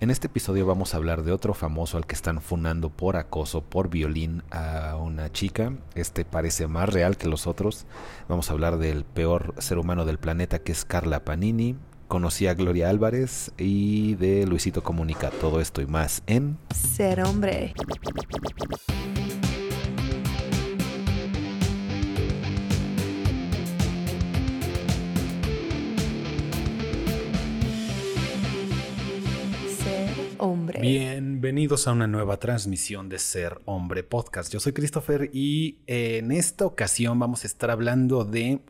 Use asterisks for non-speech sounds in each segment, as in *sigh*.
En este episodio vamos a hablar de otro famoso al que están funando por acoso, por violín a una chica. Este parece más real que los otros. Vamos a hablar del peor ser humano del planeta que es Carla Panini. Conocí a Gloria Álvarez y de Luisito Comunica. Todo esto y más en Ser hombre. Bienvenidos a una nueva transmisión de Ser Hombre Podcast. Yo soy Christopher y en esta ocasión vamos a estar hablando de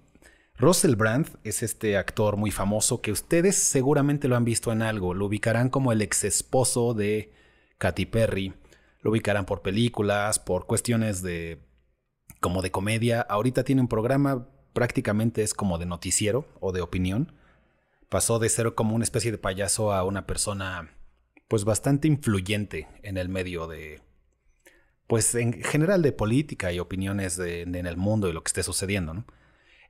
Russell Brand. Es este actor muy famoso que ustedes seguramente lo han visto en algo. Lo ubicarán como el ex esposo de Katy Perry. Lo ubicarán por películas, por cuestiones de como de comedia. Ahorita tiene un programa prácticamente es como de noticiero o de opinión. Pasó de ser como una especie de payaso a una persona pues bastante influyente en el medio de, pues en general de política y opiniones en el mundo y lo que esté sucediendo. ¿no?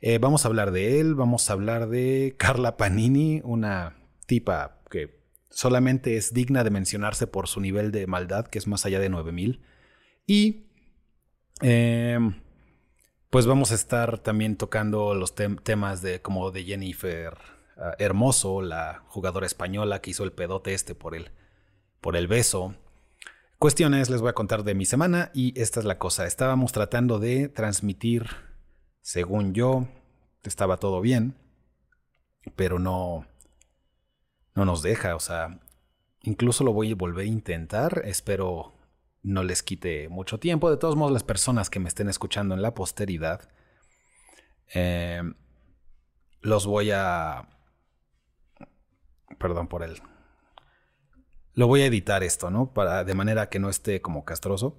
Eh, vamos a hablar de él, vamos a hablar de Carla Panini, una tipa que solamente es digna de mencionarse por su nivel de maldad, que es más allá de 9000. Y eh, pues vamos a estar también tocando los tem temas de como de Jennifer uh, Hermoso, la jugadora española que hizo el pedote este por el por el beso. Cuestiones les voy a contar de mi semana y esta es la cosa. Estábamos tratando de transmitir, según yo, estaba todo bien, pero no, no nos deja. O sea, incluso lo voy a volver a intentar. Espero no les quite mucho tiempo. De todos modos, las personas que me estén escuchando en la posteridad, eh, los voy a... Perdón por el lo voy a editar esto, ¿no? Para, de manera que no esté como castroso.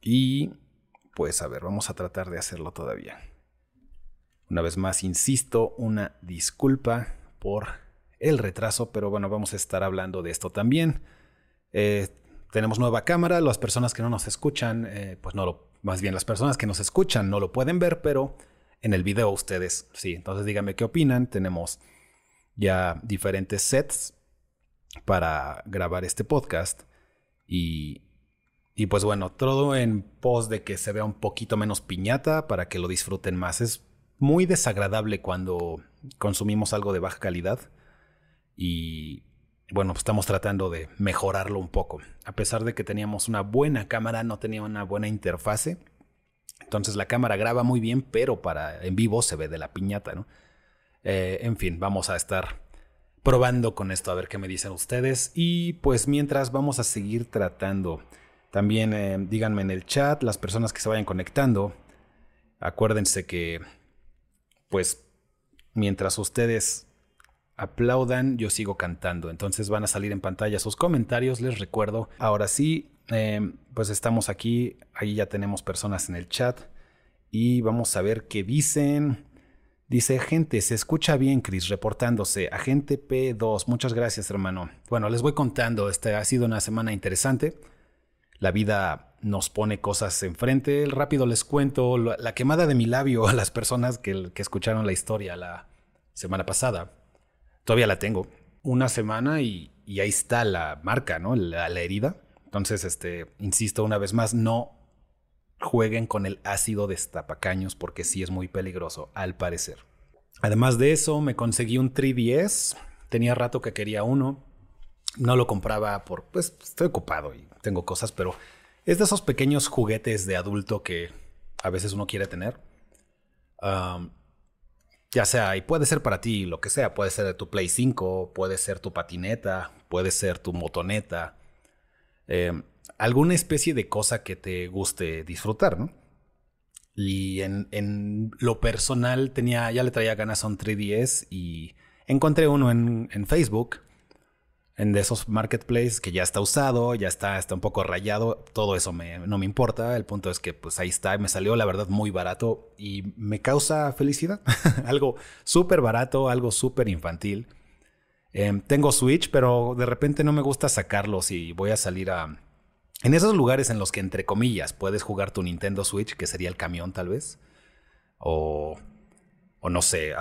Y pues a ver, vamos a tratar de hacerlo todavía. Una vez más, insisto, una disculpa por el retraso, pero bueno, vamos a estar hablando de esto también. Eh, tenemos nueva cámara, las personas que no nos escuchan, eh, pues no lo, más bien las personas que nos escuchan no lo pueden ver, pero en el video ustedes sí. Entonces díganme qué opinan. Tenemos ya diferentes sets para grabar este podcast. Y, y pues bueno, todo en pos de que se vea un poquito menos piñata para que lo disfruten más. Es muy desagradable cuando consumimos algo de baja calidad. Y bueno, pues estamos tratando de mejorarlo un poco. A pesar de que teníamos una buena cámara, no tenía una buena interfase. Entonces la cámara graba muy bien, pero para en vivo se ve de la piñata, ¿no? Eh, en fin, vamos a estar probando con esto a ver qué me dicen ustedes. Y pues mientras vamos a seguir tratando. También eh, díganme en el chat las personas que se vayan conectando. Acuérdense que pues mientras ustedes aplaudan, yo sigo cantando. Entonces van a salir en pantalla sus comentarios. Les recuerdo. Ahora sí, eh, pues estamos aquí. Ahí ya tenemos personas en el chat. Y vamos a ver qué dicen. Dice, gente, se escucha bien, Chris, reportándose. Agente P2, muchas gracias, hermano. Bueno, les voy contando, esta ha sido una semana interesante. La vida nos pone cosas enfrente. Rápido les cuento la quemada de mi labio a *laughs* las personas que, que escucharon la historia la semana pasada. Todavía la tengo. Una semana y, y ahí está la marca, ¿no? La, la herida. Entonces, este, insisto una vez más, no jueguen con el ácido destapacaños porque sí es muy peligroso, al parecer. Además de eso, me conseguí un 3DS. Tenía rato que quería uno. No lo compraba por, pues estoy ocupado y tengo cosas, pero es de esos pequeños juguetes de adulto que a veces uno quiere tener. Ya sea, y puede ser para ti lo que sea, puede ser tu Play 5, puede ser tu patineta, puede ser tu motoneta. Eh, alguna especie de cosa que te guste disfrutar, ¿no? Y en, en, lo personal tenía, ya le traía ganas a un 3DS y encontré uno en, en Facebook, en de esos marketplaces que ya está usado, ya está, está un poco rayado, todo eso me, no me importa, el punto es que pues ahí está, me salió la verdad muy barato y me causa felicidad, *laughs* algo súper barato, algo súper infantil. Eh, tengo Switch, pero de repente no me gusta sacarlos y voy a salir a en esos lugares en los que, entre comillas, puedes jugar tu Nintendo Switch, que sería el camión tal vez, o, o no sé,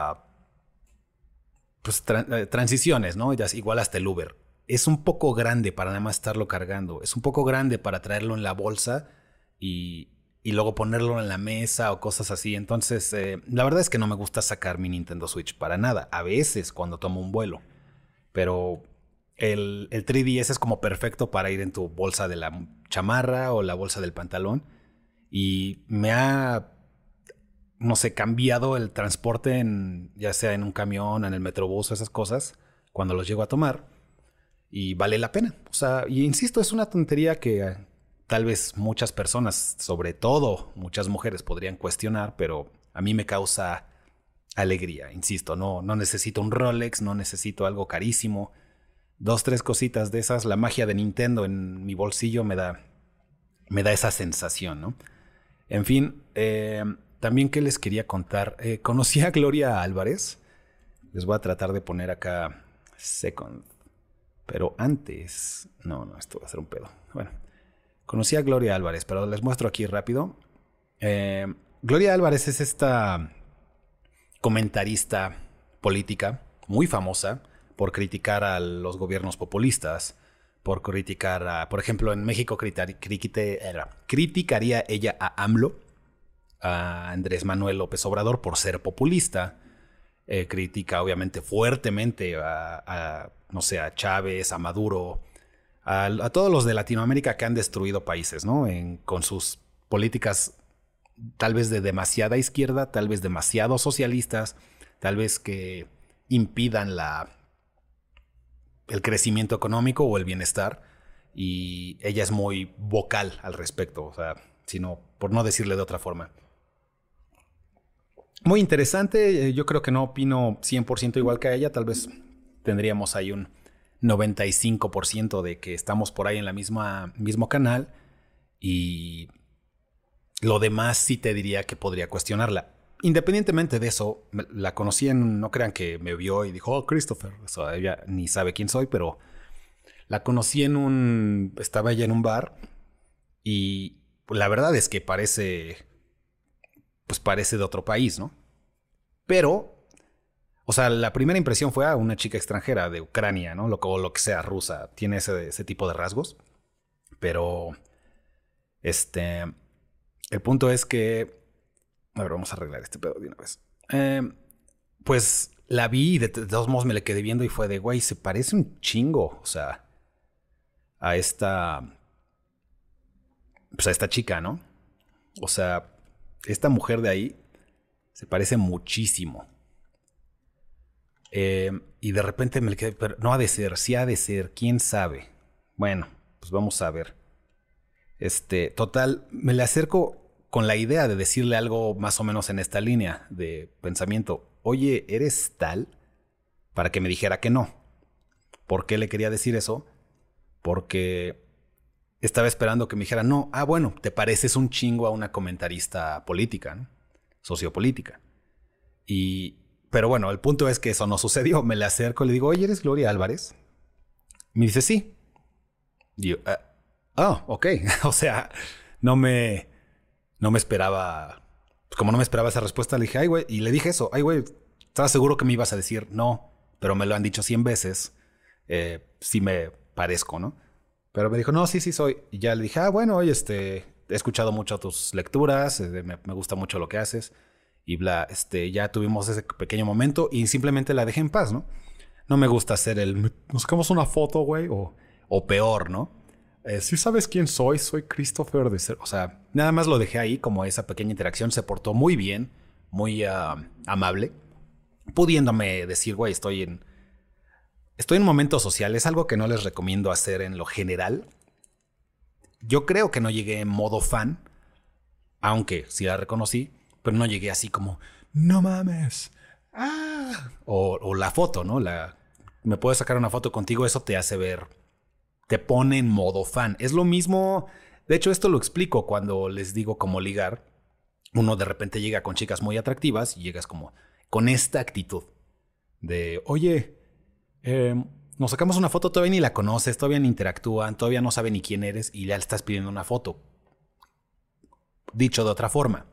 pues, eh, transiciones, ¿no? igual hasta el Uber. Es un poco grande para nada más estarlo cargando. Es un poco grande para traerlo en la bolsa y, y luego ponerlo en la mesa o cosas así. Entonces, eh, la verdad es que no me gusta sacar mi Nintendo Switch para nada. A veces cuando tomo un vuelo. Pero el, el 3DS es como perfecto para ir en tu bolsa de la chamarra o la bolsa del pantalón. Y me ha no sé, cambiado el transporte en, ya sea en un camión, en el metrobús, esas cosas, cuando los llego a tomar. Y vale la pena. O sea, y insisto, es una tontería que tal vez muchas personas, sobre todo muchas mujeres, podrían cuestionar, pero a mí me causa alegría. Insisto, no, no necesito un Rolex, no necesito algo carísimo. Dos, tres cositas de esas, la magia de Nintendo en mi bolsillo me da, me da esa sensación, ¿no? En fin, eh, también que les quería contar, eh, conocí a Gloria Álvarez. Les voy a tratar de poner acá second. Pero antes, no, no, esto va a ser un pedo. Bueno, conocí a Gloria Álvarez, pero les muestro aquí rápido. Eh, Gloria Álvarez es esta comentarista política muy famosa por criticar a los gobiernos populistas, por criticar a, por ejemplo, en México criticaría ella a AMLO a Andrés Manuel López Obrador por ser populista. Eh, critica obviamente fuertemente a, no sé, a Chávez, a Maduro, a, todos los de Latinoamérica que han destruido países, ¿no? con sus políticas tal vez de demasiada izquierda, tal vez demasiado socialistas, tal vez que impidan la, el crecimiento económico o el bienestar. Y ella es muy vocal al respecto, o sea, sino por no decirle de otra forma. Muy interesante, eh, yo creo que no opino 100% igual que a ella, tal vez tendríamos ahí un 95% de que estamos por ahí en la misma mismo canal y lo demás sí te diría que podría cuestionarla. Independientemente de eso, la conocí en, no crean que me vio y dijo, oh, Christopher, ella ni sabe quién soy, pero la conocí en un, estaba ella en un bar y la verdad es que parece pues parece de otro país, ¿no? Pero, o sea, la primera impresión fue a ah, una chica extranjera de Ucrania, ¿no? Lo, o lo que sea, rusa, tiene ese, tipo de rasgos. Pero, este, el punto es que, a ver, vamos a arreglar este pedo de una vez. Em, pues la vi y de, todos modos me le quedé viendo y fue de, güey, se parece un chingo, o sea, a esta, pues a esta chica, ¿no? O sea, esta mujer de ahí se parece muchísimo. Eh, y de repente me quedé, pero no ha de ser, sí ha de ser, quién sabe. Bueno, pues vamos a ver. Este, total, me le acerco con la idea de decirle algo más o menos en esta línea de pensamiento. Oye, ¿eres tal? Para que me dijera que no. ¿Por qué le quería decir eso? Porque estaba esperando que me dijera, no, ah, bueno, te pareces un chingo a una comentarista política, sociopolítica. Y, pero bueno, el punto es que eso no sucedió. Me le acerco y le digo, oye, ¿eres Gloria Álvarez? Me dice, sí. Y yo, ah, oh, ok. *laughs* o sea, no me, no me esperaba, pues como no me esperaba esa respuesta, le dije, ay, güey, y le dije eso, ay, güey, estaba seguro que me ibas a decir no, pero me lo han dicho 100 veces, eh, sí me parezco, ¿no? Pero me dijo, no, sí, sí soy. Y ya le dije, ah, bueno, oye, este, he escuchado mucho tus lecturas, eh, me, gusta mucho lo que haces. Y bla, este, ya tuvimos ese pequeño momento y simplemente la dejé en paz, ¿no? No me gusta hacer el, nos sacamos una foto, güey, o, o peor, ¿no? Eh, si sabes quién soy, soy Christopher de ser. O sea, nada más lo dejé ahí como esa pequeña interacción. Se portó muy bien, muy ah, amable, pudiéndome decir, güey, estoy en, Estoy en momentos sociales, algo que no les recomiendo hacer en lo general. Yo creo que no llegué en modo fan, aunque sí la reconocí, pero no llegué así como, no mames. Ah. O, la foto, ¿no? La, me puedes sacar una foto contigo, eso te hace ver, te pone en modo fan. Es lo mismo, de hecho esto lo explico cuando les digo cómo ligar. Uno de repente llega con chicas muy atractivas y llegas como con esta actitud de, oye, Em, nos sacamos una foto, todavía ni la conoces, todavía ni interactúan, todavía no sabe ni quién eres y ya le estás pidiendo una foto. Dicho de otra forma,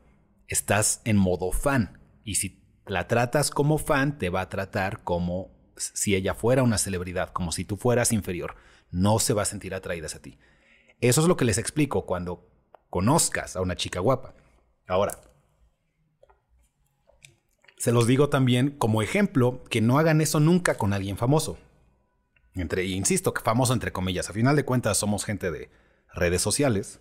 estás en modo fan y si la tratas como fan, te va a tratar como si ella fuera una celebridad, como si tú fueras inferior. No se va a sentir atraída hacia ti. Eso es lo que les explico cuando conozcas a una chica guapa. Ahora, se los digo también como ejemplo que no hagan eso nunca con alguien famoso. Entre, insisto, que famoso entre comillas. A final de cuentas somos gente de redes sociales.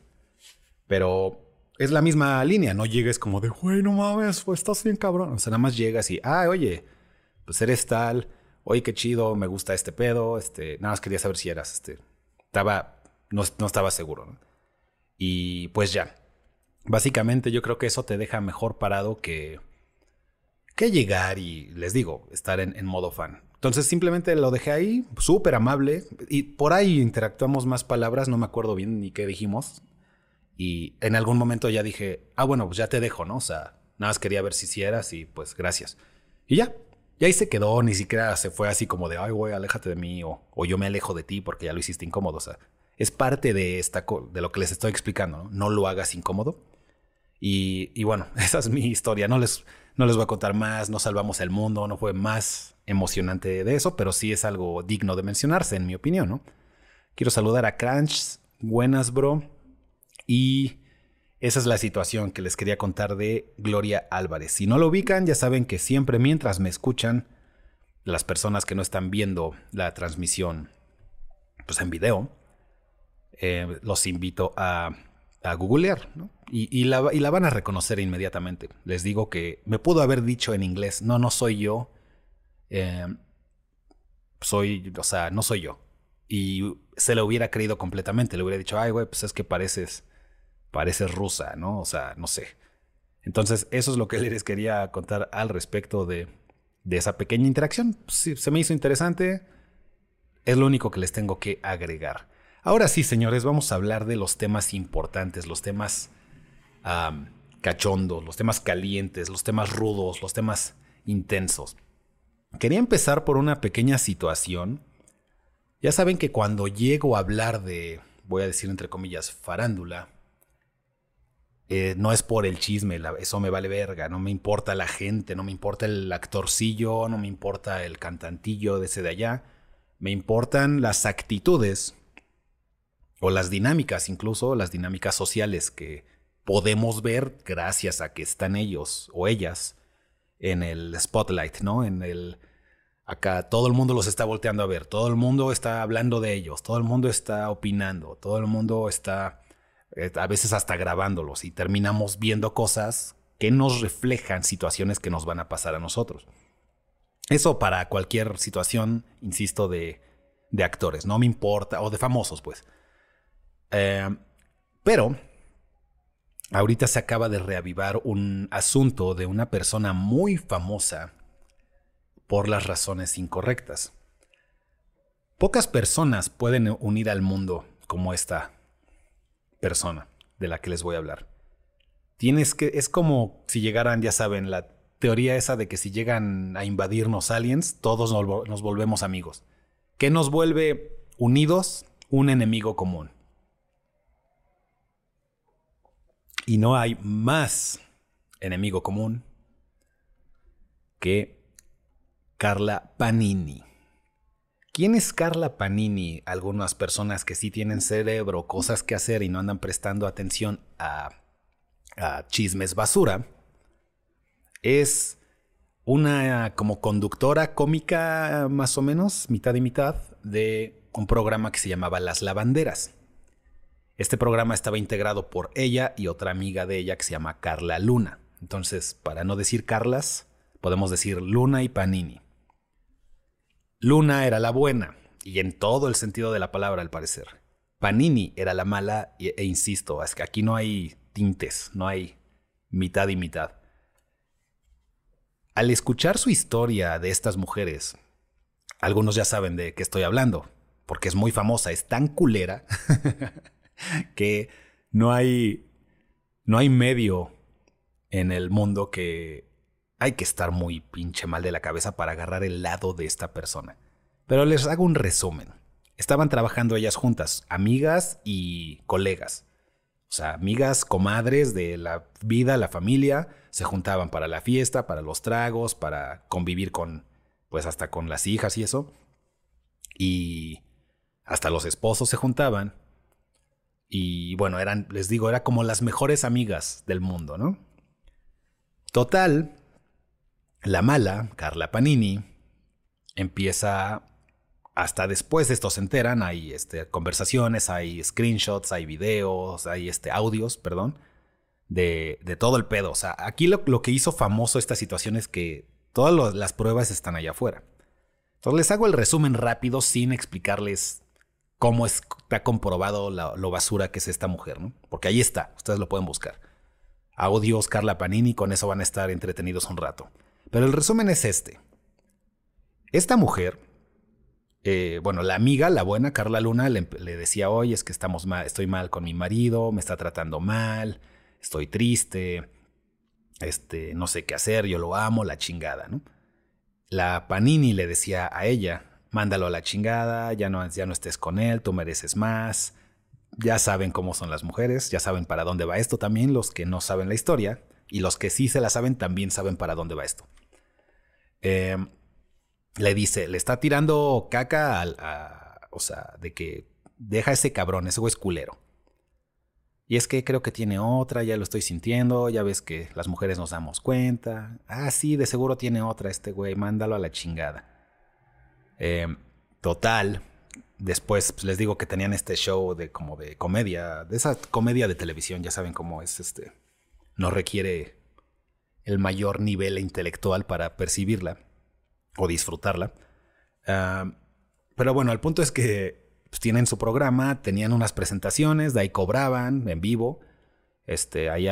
Pero es la misma línea. No llegues como de, güey, no mames, pues estás bien cabrón. O sea, nada más llegas y, ah, oye, pues eres tal. Oye, qué chido, me gusta este pedo. Este, nada más quería saber si eras, este, estaba, no, no estaba seguro. Y pues ya. Básicamente yo creo que eso te deja mejor parado que que llegar y, les digo, estar en, modo fan. Entonces simplemente lo dejé ahí, súper amable, y por ahí interactuamos más palabras, no me acuerdo bien ni qué dijimos. Y en algún momento ya dije, ah, bueno, pues ya te dejo, ¿no? O sea, nada más quería ver si hicieras y pues gracias. Y ya, y ahí se quedó, ni siquiera se fue así como de, ay, güey, aléjate de mí, o, o, yo me alejo de ti porque ya lo hiciste incómodo. O sea, es parte de, esta, de lo que les estoy explicando, ¿no? No lo hagas incómodo. Y, y bueno, *laughs* esa es mi historia. No les, no les voy a contar más, no salvamos el mundo, no fue más emocionante de eso, pero sí es algo digno de mencionarse, en mi opinión, ¿no? Quiero saludar a Crunch, buenas, bro. Y esa es la situación que les quería contar de Gloria Álvarez. Si no lo ubican, ya saben que siempre mientras me escuchan, las personas que no están viendo la transmisión pues en video, eh, los invito a a googlear, ¿no? Y, la, van a reconocer inmediatamente. Les digo que me pudo haber dicho en inglés, no, no soy yo. Eh, soy, o sea, no soy yo. Y se lo hubiera creído completamente. Le hubiera dicho, ay, güey, pues es que pareces, pareces rusa, ¿no? O sea, no sé. Entonces, eso es lo que *laughs* les quería contar al respecto de, esa pequeña interacción. Sí, se me hizo interesante. Es lo único que les tengo que agregar. Ahora sí, señores, vamos a hablar de los temas importantes, los temas cachondos, los temas calientes, los temas rudos, los temas intensos. Quería empezar por una pequeña situación. Ya saben que cuando llego a hablar de, voy a decir entre comillas, farándula, eh, no es por el chisme, eso me vale verga, no me importa la gente, no me importa el actorcillo, no me importa el cantantillo de ese de allá, me importan las actitudes o las dinámicas, incluso las dinámicas sociales que podemos ver gracias a que están ellos o ellas en el spotlight, ¿no? En el acá todo el mundo los está volteando a ver, todo el mundo está hablando de ellos, todo el mundo está opinando, todo el mundo está eh, a veces hasta grabándolos y terminamos viendo cosas que nos reflejan situaciones que nos van a pasar a nosotros. Eso para cualquier situación, insisto, de, de actores, no me importa, o de famosos, pues. Eh, pero ahorita se acaba de reavivar un asunto de una persona muy famosa por las razones incorrectas. Pocas personas pueden unir al mundo como esta persona de la que les voy a hablar. Tienes que es como si llegaran, ya saben, la teoría esa de que si llegan a invadirnos aliens, todos nos volvemos amigos. ¿Qué nos vuelve unidos? Un enemigo común. Y no hay más enemigo común que Carla Panini. ¿Quién es Carla Panini? Algunas personas que sí tienen cerebro, cosas que hacer y no andan prestando atención a, chismes basura. Es una como conductora cómica más o menos, mitad y mitad, de un programa que se llamaba Las Lavanderas. Este programa estaba integrado por ella y otra amiga de ella que se llama Carla Luna. Entonces, para no decir Carlas, podemos decir Luna y Panini. Luna era la buena, y en todo el sentido de la palabra al parecer. Panini era la mala, e, insisto, es que aquí no hay tintes, no hay mitad y mitad. Al escuchar su historia de estas mujeres, algunos ya saben de qué estoy hablando, porque es muy famosa, es tan culera *laughs* que no hay, no hay medio en el mundo que hay que estar muy pinche mal de la cabeza para agarrar el lado de esta persona. Pero les hago un resumen. Estaban trabajando ellas juntas, amigas y colegas. O sea, amigas, comadres de la vida, la familia, se juntaban para la fiesta, para los tragos, para convivir con pues hasta con las hijas y eso. Y hasta los esposos se juntaban. Y bueno, eran, les digo, era como las mejores amigas del mundo, ¿no? Total, la mala, Carla Panini, empieza hasta después de esto se enteran, hay este, conversaciones, hay screenshots, hay videos, hay este, audios, perdón, de, de todo el pedo. O sea, aquí lo, lo, que hizo famoso esta situación es que todas las pruebas están allá afuera. Entonces les hago el resumen rápido sin explicarles cómo está comprobado lo basura que es esta mujer, ¿no? Porque ahí está, ustedes lo pueden buscar. Audios Carla Panini, con eso van a estar entretenidos un rato. Pero el resumen es este. Esta mujer, eh, bueno, la amiga, la buena Carla Luna, le, decía, oye, es que estamos mal, estoy mal con mi marido, me está tratando mal, estoy triste, este, no sé qué hacer, yo lo amo, la chingada, ¿no? La Panini le decía a ella, mándalo a la chingada, ya no, ya no estés con él, tú mereces más. Ya saben cómo son las mujeres, ya saben para dónde va esto también, los que no saben la historia, y los que sí se la saben también saben para dónde va esto. Em, le dice, le está tirando caca al, o sea, de que deja ese cabrón, ese güey es culero. Y es que creo que tiene otra, ya lo estoy sintiendo, ya ves que las mujeres nos damos cuenta. Ah, sí, de seguro tiene otra este güey, mándalo a la chingada. Em, total, después pues, les digo que tenían este show de como de comedia, de esa comedia de televisión, ya saben cómo es este. No requiere el mayor nivel intelectual para percibirla o disfrutarla. pero bueno, el punto es que pues, tienen su programa, tenían unas presentaciones, de ahí cobraban en vivo. Este, ahí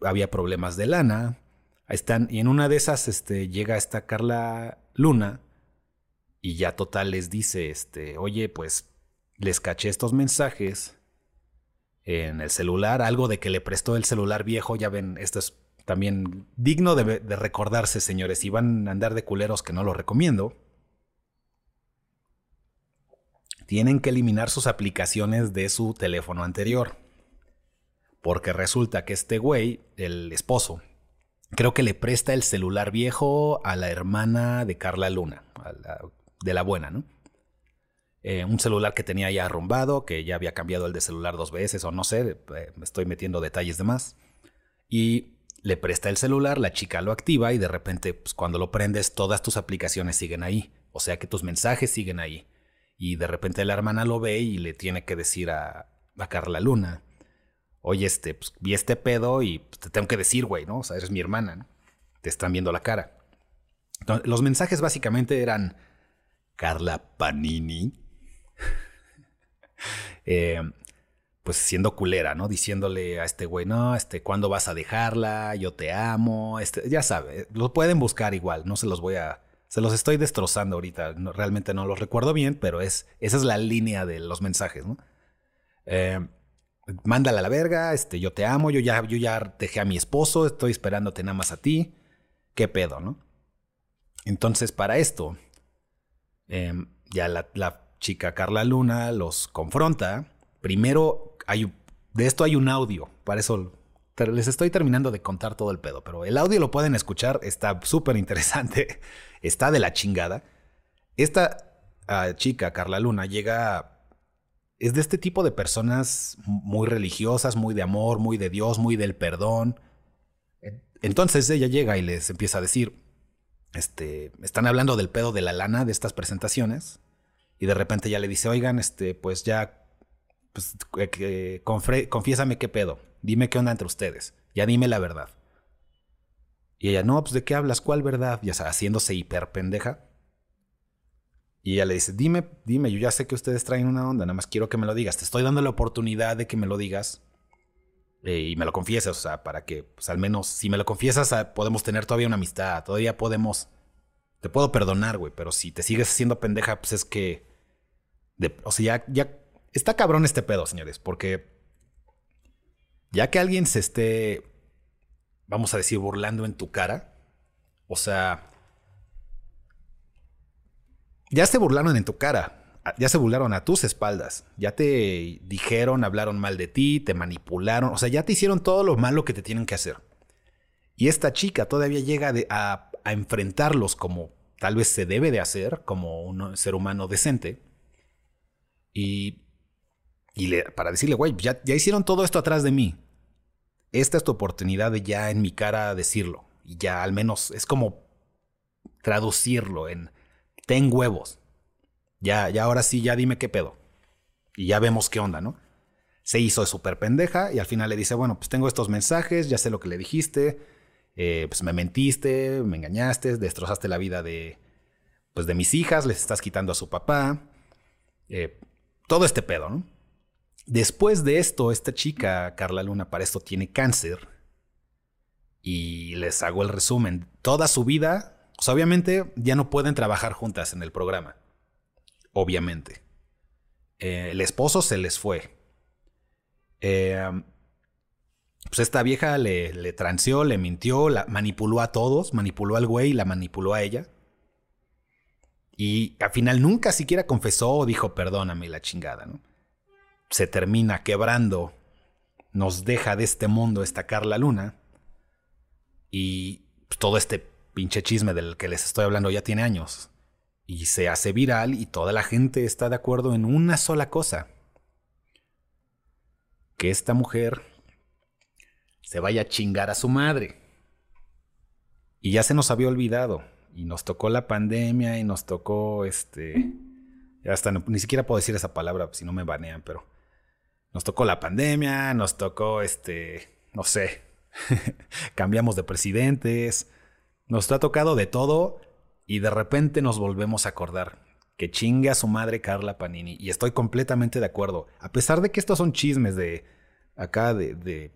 había problemas de lana. Ahí están, y en una de esas este, llega esta Carla Luna y ya total les dice, este, oye, pues les caché estos mensajes en el celular, algo de que le prestó el celular viejo, ya ven, esto es también digno de, recordarse, señores, si van a andar de culeros que no lo recomiendo. tienen que eliminar sus aplicaciones de su teléfono anterior. Porque resulta que este güey, el esposo, creo que le presta el celular viejo a la hermana de Carla Luna, de la buena, ¿no? Eh, un celular que tenía ya arrumbado, que ya había cambiado el de celular dos veces, o no sé, eh, me estoy metiendo detalles de más. Y le presta el celular, la chica lo activa y de repente, pues, cuando lo prendes, todas tus aplicaciones siguen ahí. O sea que tus mensajes siguen ahí. Y de repente la hermana lo ve y le tiene que decir a, a Carla Luna, oye, este, pues, vi este pedo y pues, te tengo que decir, güey, ¿no? O sea, eres mi hermana. Te están viendo la cara. Entonces, los mensajes básicamente eran Carla Panini, *laughs* eh, pues siendo culera, ¿no? Diciéndole a este güey, no, este, ¿cuándo vas a dejarla? Yo te amo, este, ya sabe, lo pueden buscar igual, no se los voy a se los estoy destrozando ahorita. realmente no los recuerdo bien, pero es, esa es la línea de los mensajes, ¿no? Eh, mándala a la verga, este, yo te amo, yo ya, yo ya dejé a mi esposo, estoy esperándote nada más a ti. ¿Qué pedo, no? Entonces, para esto, em, ya la, chica Carla Luna los confronta. Primero, hay, de esto hay un audio, para eso les estoy terminando de contar todo el pedo, pero el audio lo pueden escuchar, está súper interesante, *laughs* está de la chingada. Esta ah, chica, Carla Luna, llega... Es de este tipo de personas muy religiosas, muy de amor, muy de Dios, muy del perdón. Entonces ella llega y les empieza a decir, este, están hablando del pedo de la lana de estas presentaciones y de repente ya le dice, oigan, este, pues ya, pues, eh, confiésame qué pedo. Dime qué onda entre ustedes. Ya dime la verdad. Y ella, no, pues de qué hablas, ¿cuál verdad? Ya haciéndose hiper pendeja. Y ella le dice, dime, dime, yo ya sé que ustedes traen una onda, nada más quiero que me lo digas. Te estoy dando la oportunidad de que me lo digas eh, y me lo confieses, o sea, para que, pues al menos, si me lo confiesas, ah, podemos tener todavía una amistad, todavía podemos, te puedo perdonar, güey, pero si te sigues haciendo pendeja, pues es que, o sea, ya, ya, está cabrón este pedo, señores, porque ya que alguien se esté, vamos a decir, burlando en tu cara, o sea, ya se burlaron en tu cara, ya se burlaron a tus espaldas, ya te dijeron, hablaron mal de ti, te manipularon, o sea, ya te hicieron todo lo malo que te tienen que hacer. Y esta chica todavía llega a, a enfrentarlos como tal vez se debe de hacer como un ser humano decente. Y, y para decirle, güey, ya, ya hicieron todo esto atrás de mí. Esta es tu oportunidad de ya en mi cara decirlo. Y ya al menos es como traducirlo en ten huevos. Ya, ya ahora sí, ya dime qué pedo. Y ya vemos qué onda, ¿no? Se hizo súper pendeja y al final le dice, bueno, pues tengo estos mensajes, ya sé lo que le dijiste, eh, pues me mentiste, me engañaste, destrozaste la vida de, pues de mis hijas, les estás quitando a su papá, eh, todo este pedo, ¿no? Después de esto, esta chica, Carla Luna, para esto tiene cáncer y les hago el resumen. Toda su vida, obviamente ya no pueden trabajar juntas en el programa, obviamente. Eh, el esposo se les fue. Eh, pues esta vieja le, le le mintió, manipuló a todos, manipuló al güey y la manipuló a ella. Y al final nunca siquiera confesó o dijo perdóname la chingada, ¿no? Se termina quebrando, nos deja de este mundo esta Carla Luna. Y pues, todo este pinche chisme del que les estoy hablando ya tiene años. Y se hace viral y toda la gente está de acuerdo en una sola cosa. Que esta mujer se vaya a chingar a su madre. Y ya se nos había olvidado. Y nos tocó la pandemia y nos tocó este. Hasta ni siquiera puedo decir esa palabra si no me banean, pero. Nos tocó la pandemia, nos tocó este. No sé. *laughs* Cambiamos de presidentes. Nos ha tocado de todo y de repente nos volvemos a acordar que chingue a su madre Carla Panini. Y estoy completamente de acuerdo. A pesar de que estos son chismes de acá de, de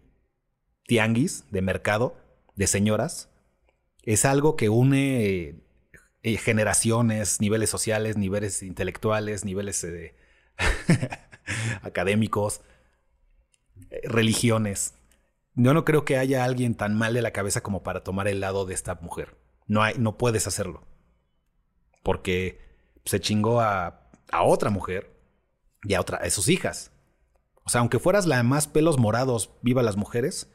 tianguis de mercado de señoras. Es algo que une eh, generaciones, niveles sociales, niveles intelectuales, niveles eh, *laughs* académicos, eh, religiones. Yo no creo que haya alguien tan mal de la cabeza como para tomar el lado de esta mujer. No, hay, no puedes hacerlo. Porque se chingó a, otra mujer y a, otra, a sus hijas. O sea, aunque fueras la más pelos morados, viva las mujeres,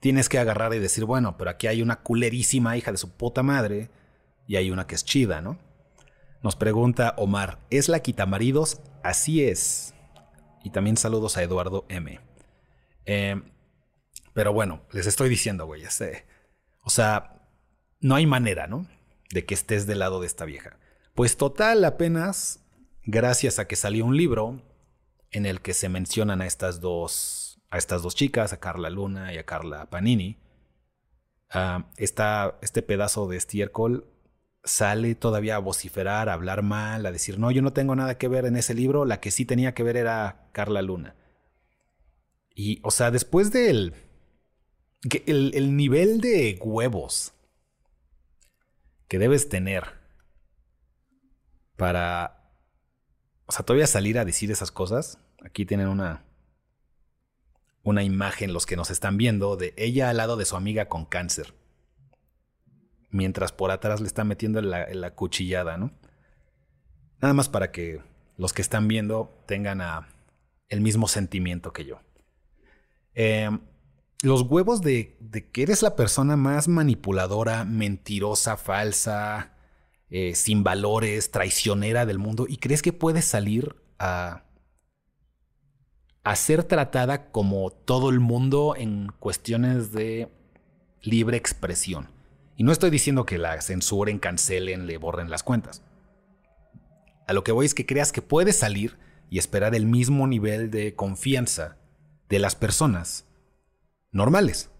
tienes que agarrar y decir, bueno, pero aquí hay una culerísima hija de su puta madre y hay una que es chida, ¿no? Nos pregunta Omar, ¿es la quitamaridos? Así es. Y también saludos a Eduardo M. Eh, pero bueno, les estoy diciendo, güey, sé. O sea, no hay manera, ¿no? De que estés del lado de esta vieja. Pues total, apenas, gracias a que salió un libro en el que se mencionan a estas dos a estas dos chicas, a Carla Luna y a Carla Panini, uh, este pedazo de estiércol sale todavía a vociferar, a hablar mal, a decir, no, yo no tengo nada que ver en ese libro, la que sí tenía que ver era Carla Luna. Y, o sea, después del... El, el nivel de huevos que debes tener para... O sea, todavía salir a decir esas cosas. Aquí tienen una, una imagen, los que nos están viendo, de ella al lado de su amiga con cáncer. Mientras por atrás le está metiendo la, cuchillada, ¿no? Nada más para que los que están viendo tengan el mismo sentimiento que yo. Em, los huevos de, de, que eres la persona más manipuladora, mentirosa, falsa, eh, sin valores, traicionera del mundo y crees que puedes salir a a ser tratada como todo el mundo en cuestiones de libre expresión. Y no estoy diciendo que la censuren, cancelen, le borren las cuentas. A lo que voy es que creas que puedes salir y esperar el mismo nivel de confianza de las personas normales.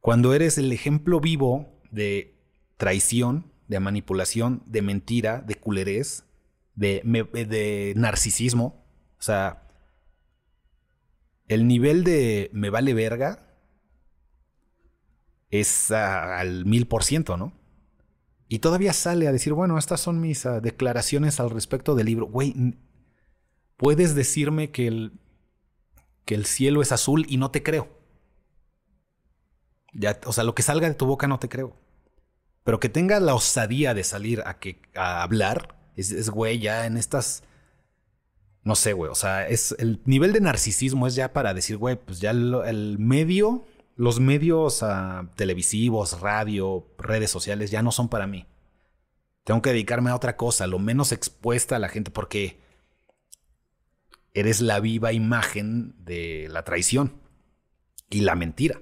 Cuando eres el ejemplo vivo de traición, de manipulación, de mentira, de culerés, de, de narcisismo, o sea, el nivel de me vale verga es al mil por ciento, ¿no? Y todavía sale a decir, bueno, estas son mis ah, declaraciones al respecto del libro. Güey, puedes decirme que el, que el cielo es azul y no te creo. Ya, o sea, lo que salga de tu boca no te creo. Pero que tengas la osadía de salir a, que, a hablar, es güey, ya en estas no sé, güey, o sea, es el nivel de narcisismo es ya para decir, güey, pues ya el, medio, los medios ah, televisivos, radio, redes sociales ya no son para mí. Tengo que dedicarme a otra cosa, lo menos expuesta a la gente, porque eres la viva imagen de la traición y la mentira.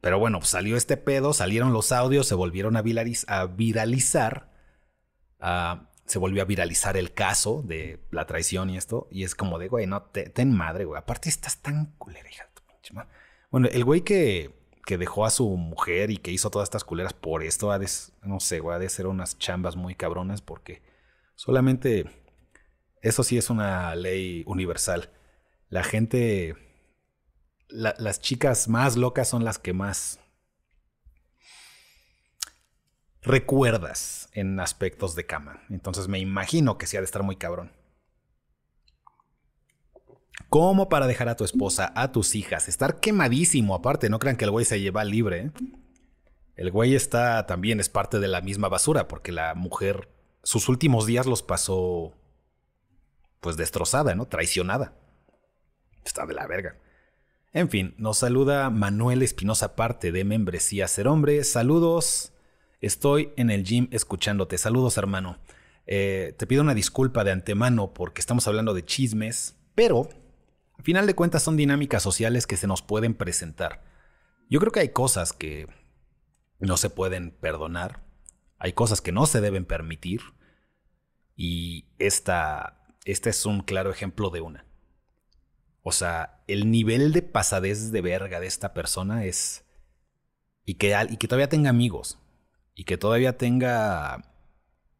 Pero bueno, pues salió este pedo, salieron los audios, se volvieron a, viralizar. Se volvió a viralizar el caso de la traición y esto. Y es como de, güey, no, ten madre, güey. Aparte estás tan culera, hija pinche madre. Bueno, el güey que, que dejó a su mujer y que hizo todas estas culeras por esto, ha de, no sé, güey, ha de ser unas chambas muy cabronas porque solamente, eso sí es una ley universal. La gente las chicas más locas son las que más recuerdas en aspectos de cama. Entonces me imagino que sí ha de estar muy cabrón. ¿Cómo para dejar a tu esposa, a tus hijas, estar quemadísimo aparte? No crean que el güey se lleva libre. ¿eh? El güey está también, es parte de la misma basura, porque la mujer sus últimos días los pasó pues destrozada, ¿no? Traicionada. Está de la verga. En fin, nos saluda Manuel Espinosa Parte de Membresía Ser Hombre. Saludos, estoy en el gym escuchándote. Saludos, hermano. Eh, te pido una disculpa de antemano porque estamos hablando de chismes, pero al final de cuentas son dinámicas sociales que se nos pueden presentar. Yo creo que hay cosas que no se pueden perdonar, hay cosas que no se deben permitir y esta, este es un claro ejemplo de una. O sea, el nivel de pasadez de verga de esta persona es... Y que, y que todavía tenga amigos. Y que todavía tenga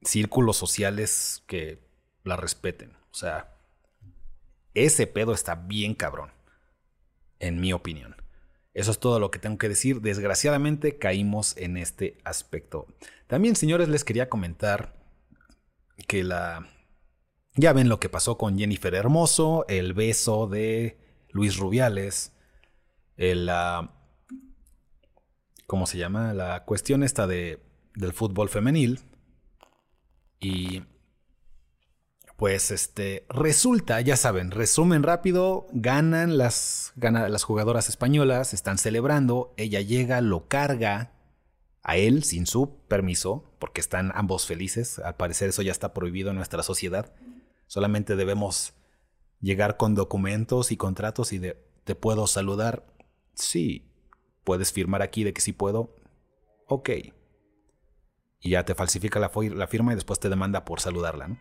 círculos sociales que la respeten. O sea, ese pedo está bien cabrón. En mi opinión. Eso es todo lo que tengo que decir. Desgraciadamente caímos en este aspecto. También, señores, les quería comentar que la ya ven lo que pasó con Jennifer Hermoso, el beso de Luis Rubiales, el, ¿cómo se llama? La cuestión esta de, del fútbol femenil. Y pues este resulta, ya saben, resumen rápido, ganan las, ganan las jugadoras españolas, están celebrando, ella llega, lo carga a él sin su permiso, porque están ambos felices, al parecer eso ya está prohibido en nuestra sociedad. Solamente debemos llegar con documentos y contratos y de, ¿te puedo saludar? Sí. ¿Puedes firmar aquí de que sí puedo? Ok. Y ya te falsifica la, firma y después te demanda por saludarla.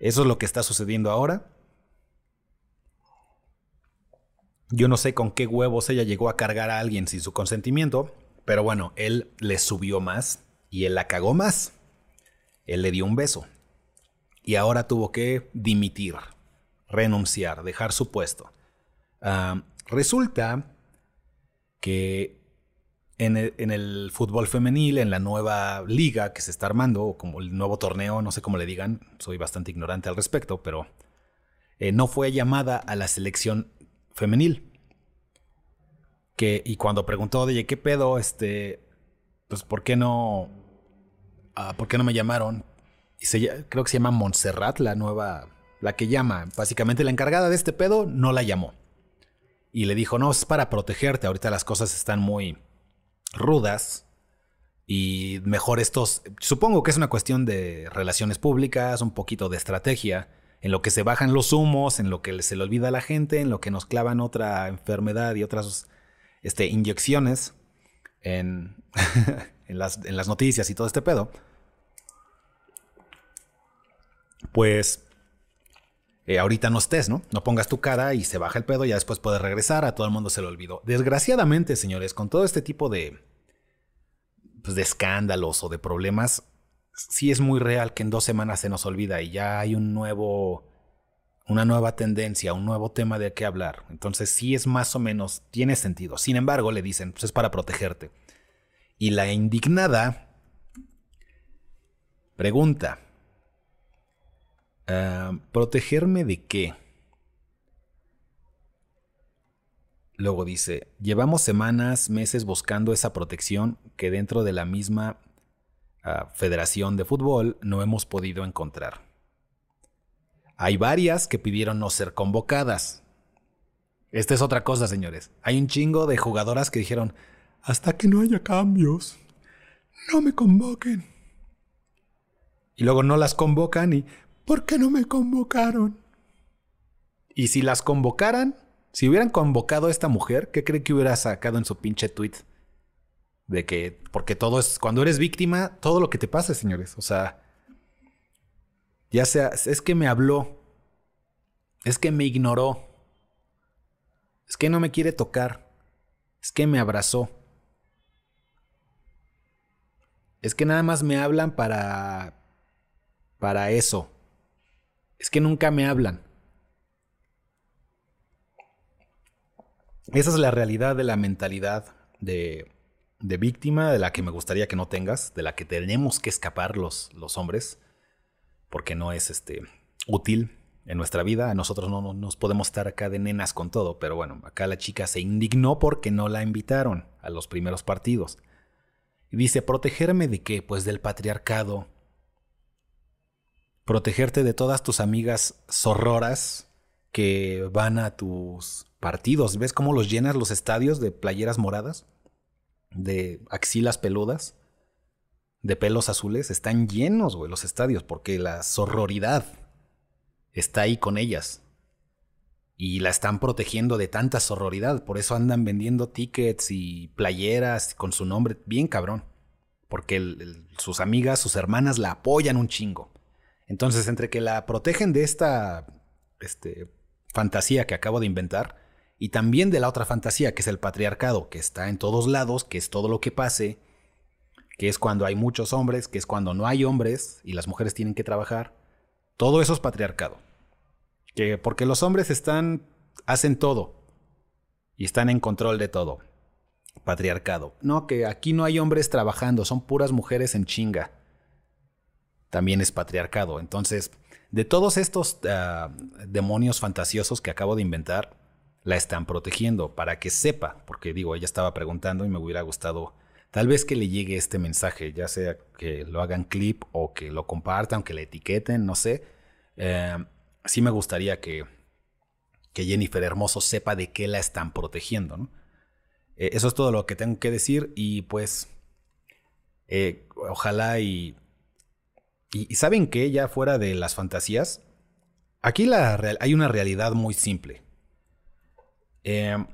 Eso es lo que está sucediendo ahora. Yo no sé con qué huevos ella llegó a cargar a alguien sin su consentimiento, pero bueno, él le subió más y él la cagó más. Él le dio un beso y ahora tuvo que dimitir, renunciar, dejar su puesto. Ah, resulta que en el, fútbol femenil, en la nueva liga que se está armando, o como el nuevo torneo, no sé cómo le digan, soy bastante ignorante al respecto, pero eh, no fue llamada a la selección femenil. Que, y cuando preguntó, oye, ¿qué pedo? Este, pues, ¿por qué no, ah, ¿por qué no me llamaron? y creo que se llama Montserrat, la nueva, la que llama. Básicamente la encargada de este pedo no la llamó. Y le dijo, no, es para protegerte, ahorita las cosas están muy rudas. Y mejor estos, supongo que es una cuestión de relaciones públicas, un poquito de estrategia, en lo que se bajan los humos, en lo que se le olvida a la gente, en lo que nos clavan otra enfermedad y otras este, inyecciones en, *laughs* en, las, en las noticias y todo este pedo pues eh, ahorita no estés, ¿no? No pongas tu cara y se baja el pedo, ya después puedes regresar, a todo el mundo se lo olvidó. Desgraciadamente, señores, con todo este tipo de, pues, de escándalos o de problemas, sí es muy real que en dos semanas se nos olvida y ya hay un nuevo, una nueva tendencia, un nuevo tema de qué hablar. Entonces sí es más o menos, tiene sentido. Sin embargo, le dicen, pues es para protegerte. Y la indignada pregunta, Ah, ¿Protegerme de qué? Luego dice, llevamos semanas, meses buscando esa protección que dentro de la misma ah, Federación de Fútbol no hemos podido encontrar. Hay varias que pidieron no ser convocadas. Esta es otra cosa, señores. Hay un chingo de jugadoras que dijeron, hasta que no haya cambios, no me convoquen. Y luego no las convocan y ¿por qué no me convocaron? Y si las convocaran, si hubieran convocado a esta mujer, ¿qué cree que hubiera sacado en su pinche tweet? De que, porque todo es, cuando eres víctima, todo lo que te pasa, señores. O sea, ya sea, es que me habló, es que me ignoró, es que no me quiere tocar, es que me abrazó. Es que nada más me hablan para para eso. Es que nunca me hablan. Esa es la realidad de la mentalidad de, de víctima, de la que me gustaría que no tengas, de la que tenemos que escapar los, hombres, porque no es este, útil en nuestra vida. Nosotros no, no nos podemos estar acá de nenas con todo, pero bueno, acá la chica se indignó porque no la invitaron a los primeros partidos. Y dice, ¿protegerme de qué? Pues del patriarcado, protegerte de todas tus amigas zorroras que van a tus partidos. ¿Ves cómo los llenas los estadios de playeras moradas? De axilas peludas, de pelos azules. Están llenos, güey, los estadios, porque la sororidad está ahí con ellas. Y la están protegiendo de tanta sororidad. Por eso andan vendiendo tickets y playeras con su nombre. Bien cabrón. Porque sus amigas, sus hermanas la apoyan un chingo. Entonces, entre que la protegen de esta este, fantasía que acabo de inventar y también de la otra fantasía que es el patriarcado, que está en todos lados, que es todo lo que pase, que es cuando hay muchos hombres, que es cuando no hay hombres y las mujeres tienen que trabajar, todo eso es patriarcado. Que porque los hombres están hacen todo y están en control de todo. Patriarcado. No, que aquí no hay hombres trabajando, son puras mujeres en chinga también es patriarcado. Entonces, de todos estos ah, demonios fantasiosos que acabo de inventar, la están protegiendo para que sepa, porque digo, ella estaba preguntando y me hubiera gustado tal vez que le llegue este mensaje, ya sea que lo hagan clip o que lo compartan, que le etiqueten, no sé. Eh, sí me gustaría que, que Jennifer Hermoso sepa de qué la están protegiendo. Eh, eso es todo lo que tengo que decir y pues eh, ojalá y y, saben que ya fuera de las fantasías, aquí la hay una realidad muy simple. Em,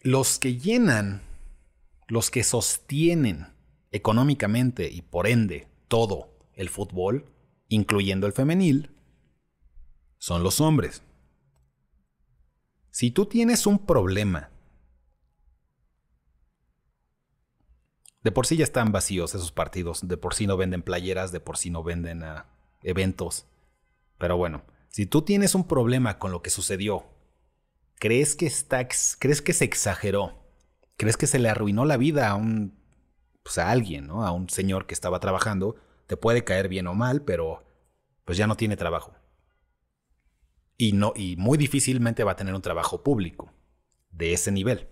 los que llenan, los que sostienen económicamente y por ende todo el fútbol, incluyendo el femenil, son los hombres. Si tú tienes un problema De por sí ya están vacíos esos partidos, de por sí no venden playeras, de por sí no venden ah, eventos. Pero bueno, si tú tienes un problema con lo que sucedió, crees que está, crees que se exageró, crees que se le arruinó la vida a un, pues a alguien, ¿no? A un señor que estaba trabajando, te puede caer bien o mal, pero pues ya no tiene trabajo. Y no, y muy difícilmente va a tener un trabajo público de ese nivel.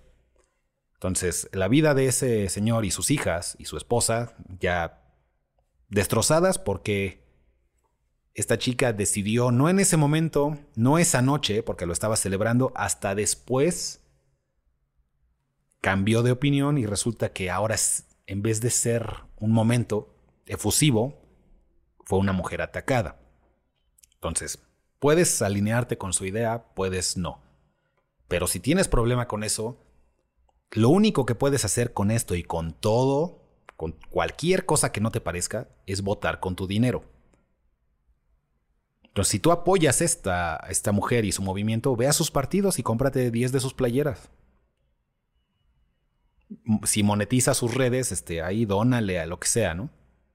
Entonces, la vida de ese señor y sus hijas y su esposa ya destrozadas porque esta chica decidió, no en ese momento, no esa noche, porque lo estaba celebrando, hasta después cambió de opinión y resulta que ahora, en vez de ser un momento efusivo, fue una mujer atacada. Entonces, puedes alinearte con su idea, puedes no. Pero si tienes problema con eso, lo único que puedes hacer con esto y con todo, con cualquier cosa que no te parezca, es votar con tu dinero. Entonces, si tú apoyas esta, esta mujer y su movimiento, ve a sus partidos y cómprate 10 de sus playeras. Si monetiza sus redes, este, ahí dónale a lo que sea, ¿no?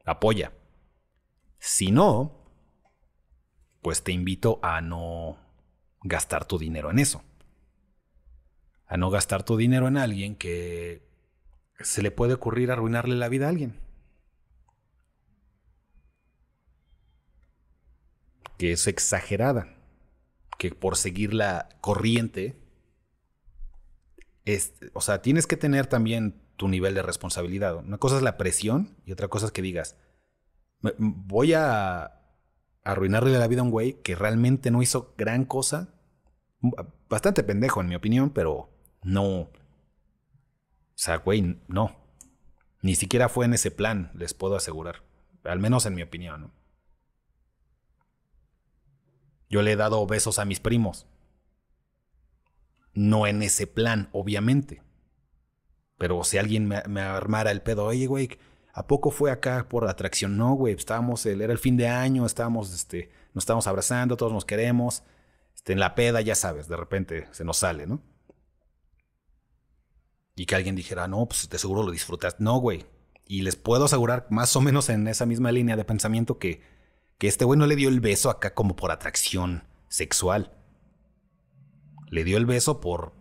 Apoya. Si no, pues te invito a no gastar tu dinero en eso a no gastar tu dinero en alguien que se le puede ocurrir arruinarle la vida a alguien. Que es exagerada, que por seguir la corriente, es, o sea, tienes que tener también tu nivel de responsabilidad. Una cosa es la presión y otra cosa es que digas, voy a arruinarle la vida a un güey que realmente no hizo gran cosa. Bastante pendejo en mi opinión, pero no. O sea, güey, no. Ni siquiera fue en ese plan, les puedo asegurar. Al menos en mi opinión, ¿no? Yo le he dado besos a mis primos. No en ese plan, obviamente. Pero si alguien me, armara el pedo, oye, güey, ¿a poco fue acá por atracción? No, güey, estábamos, era el fin de año, estábamos, este, nos estábamos abrazando, todos nos queremos. Este, en la peda, ya sabes, de repente se nos sale, ¿no? Y que alguien dijera, no, pues de seguro lo disfrutas. No, güey. Y les puedo asegurar, más o menos en esa misma línea de pensamiento, que, que este güey no le dio el beso acá como por atracción sexual. Le dio el beso por,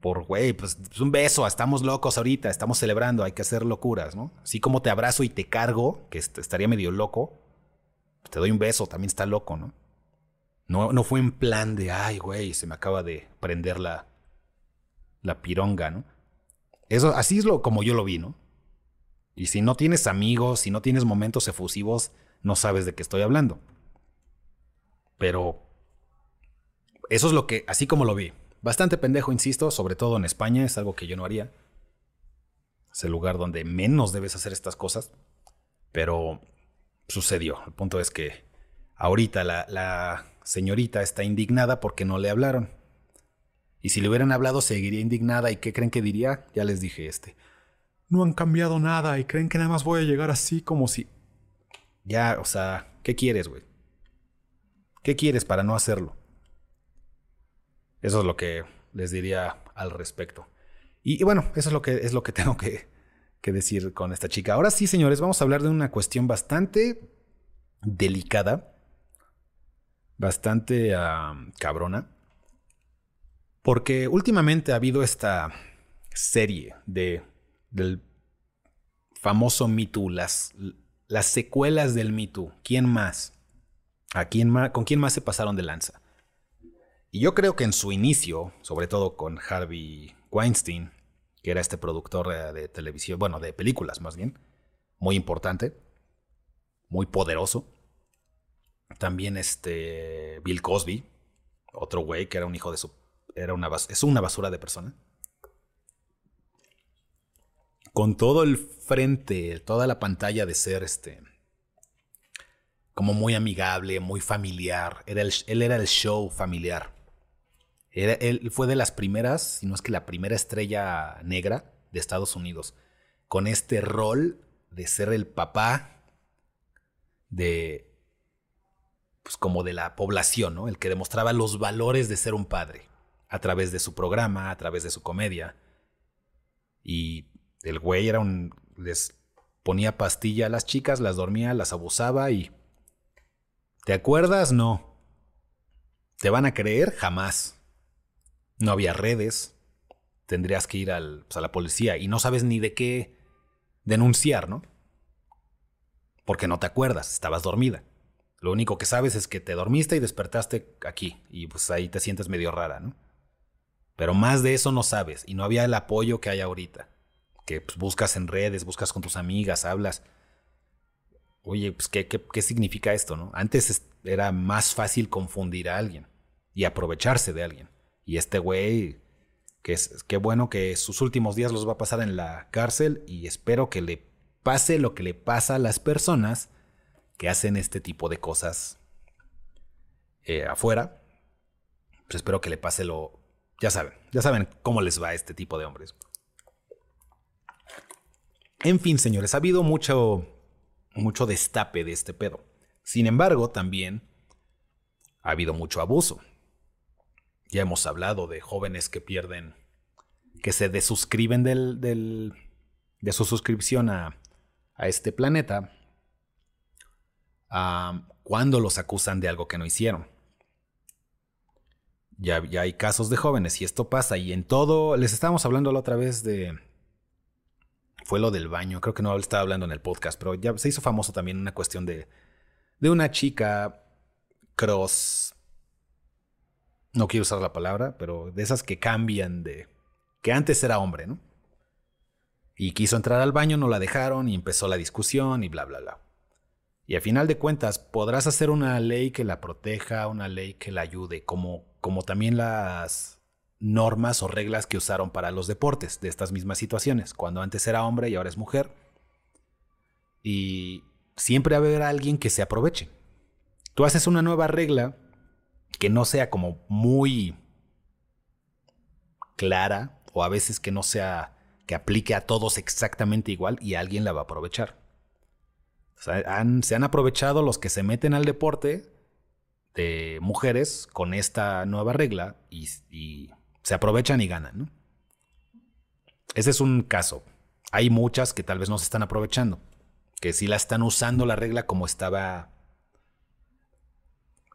por, güey, pues, pues un beso, estamos locos ahorita, estamos celebrando, hay que hacer locuras, ¿no? Así como te abrazo y te cargo, que estaría medio loco, te doy un beso, también está loco, ¿no? No, no fue en plan de, ay, güey, se me acaba de prender la, la pironga, ¿no? Eso, así es lo, como yo lo vi, ¿no? Y si no tienes amigos, si no tienes momentos efusivos, no sabes de qué estoy hablando. Pero eso es lo que, así como lo vi. Bastante pendejo, insisto, sobre todo en España, es algo que yo no haría. Es el lugar donde menos debes hacer estas cosas. Pero sucedió. El punto es que ahorita la, la señorita está indignada porque no le hablaron. Y si le hubieran hablado, seguiría indignada. ¿Y qué creen que diría? Ya les dije este. No han cambiado nada y creen que nada más voy a llegar así como si... Ya, o sea, ¿qué quieres, güey? ¿Qué quieres para no hacerlo? Eso es lo que les diría al respecto. Y, bueno, eso es lo que, es lo que *laughs* tengo que, que decir con esta chica. Ahora sí, señores, vamos a hablar de una cuestión bastante delicada, bastante cabrona, porque últimamente ha habido esta serie de, del famoso Me Too, las, las secuelas del Me Too. ¿Quién más? ¿A quién más? ¿Con quién más se pasaron de lanza? Y yo creo que en su inicio, sobre todo con Harvey Weinstein, que era este productor eh, de televisión, bueno, de películas más bien, muy importante, muy poderoso. También este Bill Cosby, otro güey que era un hijo de su era una es una basura de persona. Con todo el frente, toda la pantalla de ser este como muy amigable, muy familiar. Era él era el show familiar. él fue de las primeras, si no es que la primera estrella negra de Estados Unidos, con este rol de ser el papá de, pues como de la población, ¿no? El que demostraba los valores de ser un padre a través de su programa, a través de su comedia. Y el güey era un... les ponía pastilla a las chicas, las dormía, las abusaba y... ¿Te acuerdas? No. ¿Te van a creer? Jamás. No había redes. Tendrías que ir al, pues, a la policía y no sabes ni de qué denunciar, ¿no? Porque no te acuerdas, estabas dormida. Lo único que sabes es que te dormiste y despertaste aquí y pues ahí te sientes medio rara, ¿no? Pero más de eso no sabes y no había el apoyo que hay ahorita. Que pues, buscas en redes, buscas con tus amigas, hablas. Oye, pues ¿qué, qué, significa esto, no? Antes era más fácil confundir a alguien y aprovecharse de alguien. Y este güey, que es, qué bueno que sus últimos días los va a pasar en la cárcel y espero que le pase lo que le pasa a las personas que hacen este tipo de cosas eh, afuera. Pues espero que le pase lo... Ya saben, ya saben cómo les va a este tipo de hombres. En fin, señores, ha habido mucho, mucho destape de este pedo. Sin embargo, también ha habido mucho abuso. Ya hemos hablado de jóvenes que pierden, que se desuscriben de su suscripción a, a este planeta cuando los acusan de algo que no hicieron. Ya, ya, hay casos de jóvenes y esto pasa y en todo, les estábamos hablando la otra vez de... Fue lo del baño, creo que no estaba hablando en el podcast, pero ya se hizo famoso también una cuestión de, de una chica cross... No quiero usar la palabra, pero de esas que cambian de... que antes era hombre, ¿no? Y quiso entrar al baño, no la dejaron y empezó la discusión y bla, bla, bla. Y a final de cuentas, podrás hacer una ley que la proteja, una ley que la ayude, como, como también las normas o reglas que usaron para los deportes de estas mismas situaciones, cuando antes era hombre y ahora es mujer. Y siempre va a haber alguien que se aproveche. Tú haces una nueva regla que no sea como muy clara o a veces que no sea que aplique a todos exactamente igual y alguien la va a aprovechar. se han aprovechado los que se meten al deporte de mujeres con esta nueva regla y, se aprovechan y ganan. Ese es un caso. Hay muchas que tal vez no se están aprovechando, que sí la están usando la regla como estaba,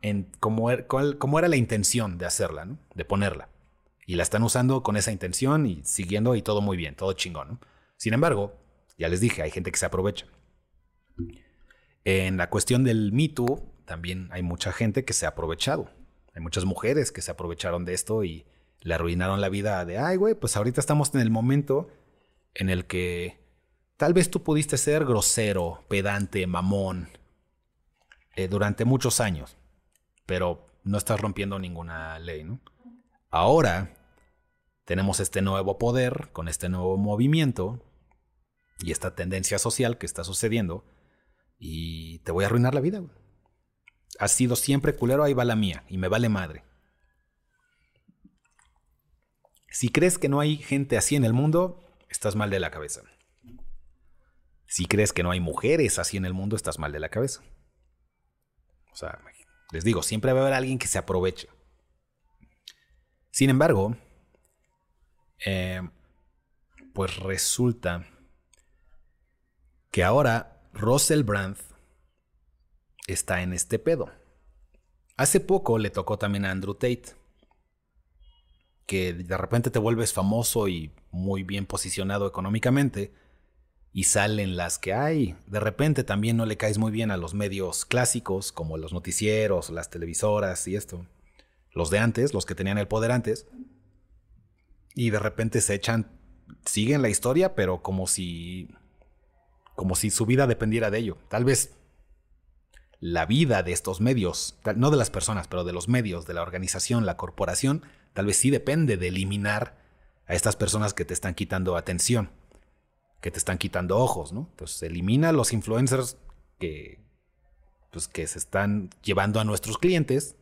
en, como, er, era la intención de hacerla, de ponerla. Y la están usando con esa intención y siguiendo y todo muy bien, todo chingón. Sin embargo, ya les dije, hay gente que se aprovecha. En la cuestión del Me también hay mucha gente que se ha aprovechado. Hay muchas mujeres que se aprovecharon de esto y le arruinaron la vida de, ay, güey, pues ahorita estamos en el momento en el que tal vez tú pudiste ser grosero, pedante, mamón eh, durante muchos años, pero no estás rompiendo ninguna ley, ¿no? Ahora tenemos este nuevo poder con este nuevo movimiento y esta tendencia social que está sucediendo y te voy a arruinar la vida. Has sido siempre culero, ahí va la mía y me vale madre. Si crees que no hay gente así en el mundo, estás mal de la cabeza. Si crees que no hay mujeres así en el mundo, estás mal de la cabeza. O sea, les digo, siempre va a haber alguien que se aproveche. Sin embargo, eh, pues resulta que ahora Russell Brand está en este pedo. Hace poco le tocó también a Andrew Tate, que de repente te vuelves famoso y muy bien posicionado económicamente, y salen las que hay. De repente también no le caes muy bien a los medios clásicos, como los noticieros, las televisoras y esto los de antes, los que tenían el poder antes, y de repente se echan, siguen la historia, pero como si, como si su vida dependiera de ello. Tal vez la vida de estos medios, no de las personas, pero de los medios, de la organización, la corporación, tal vez sí depende de eliminar a estas personas que te están quitando atención, que te están quitando ojos, ¿no? Entonces elimina a los influencers que, pues, que se están llevando a nuestros clientes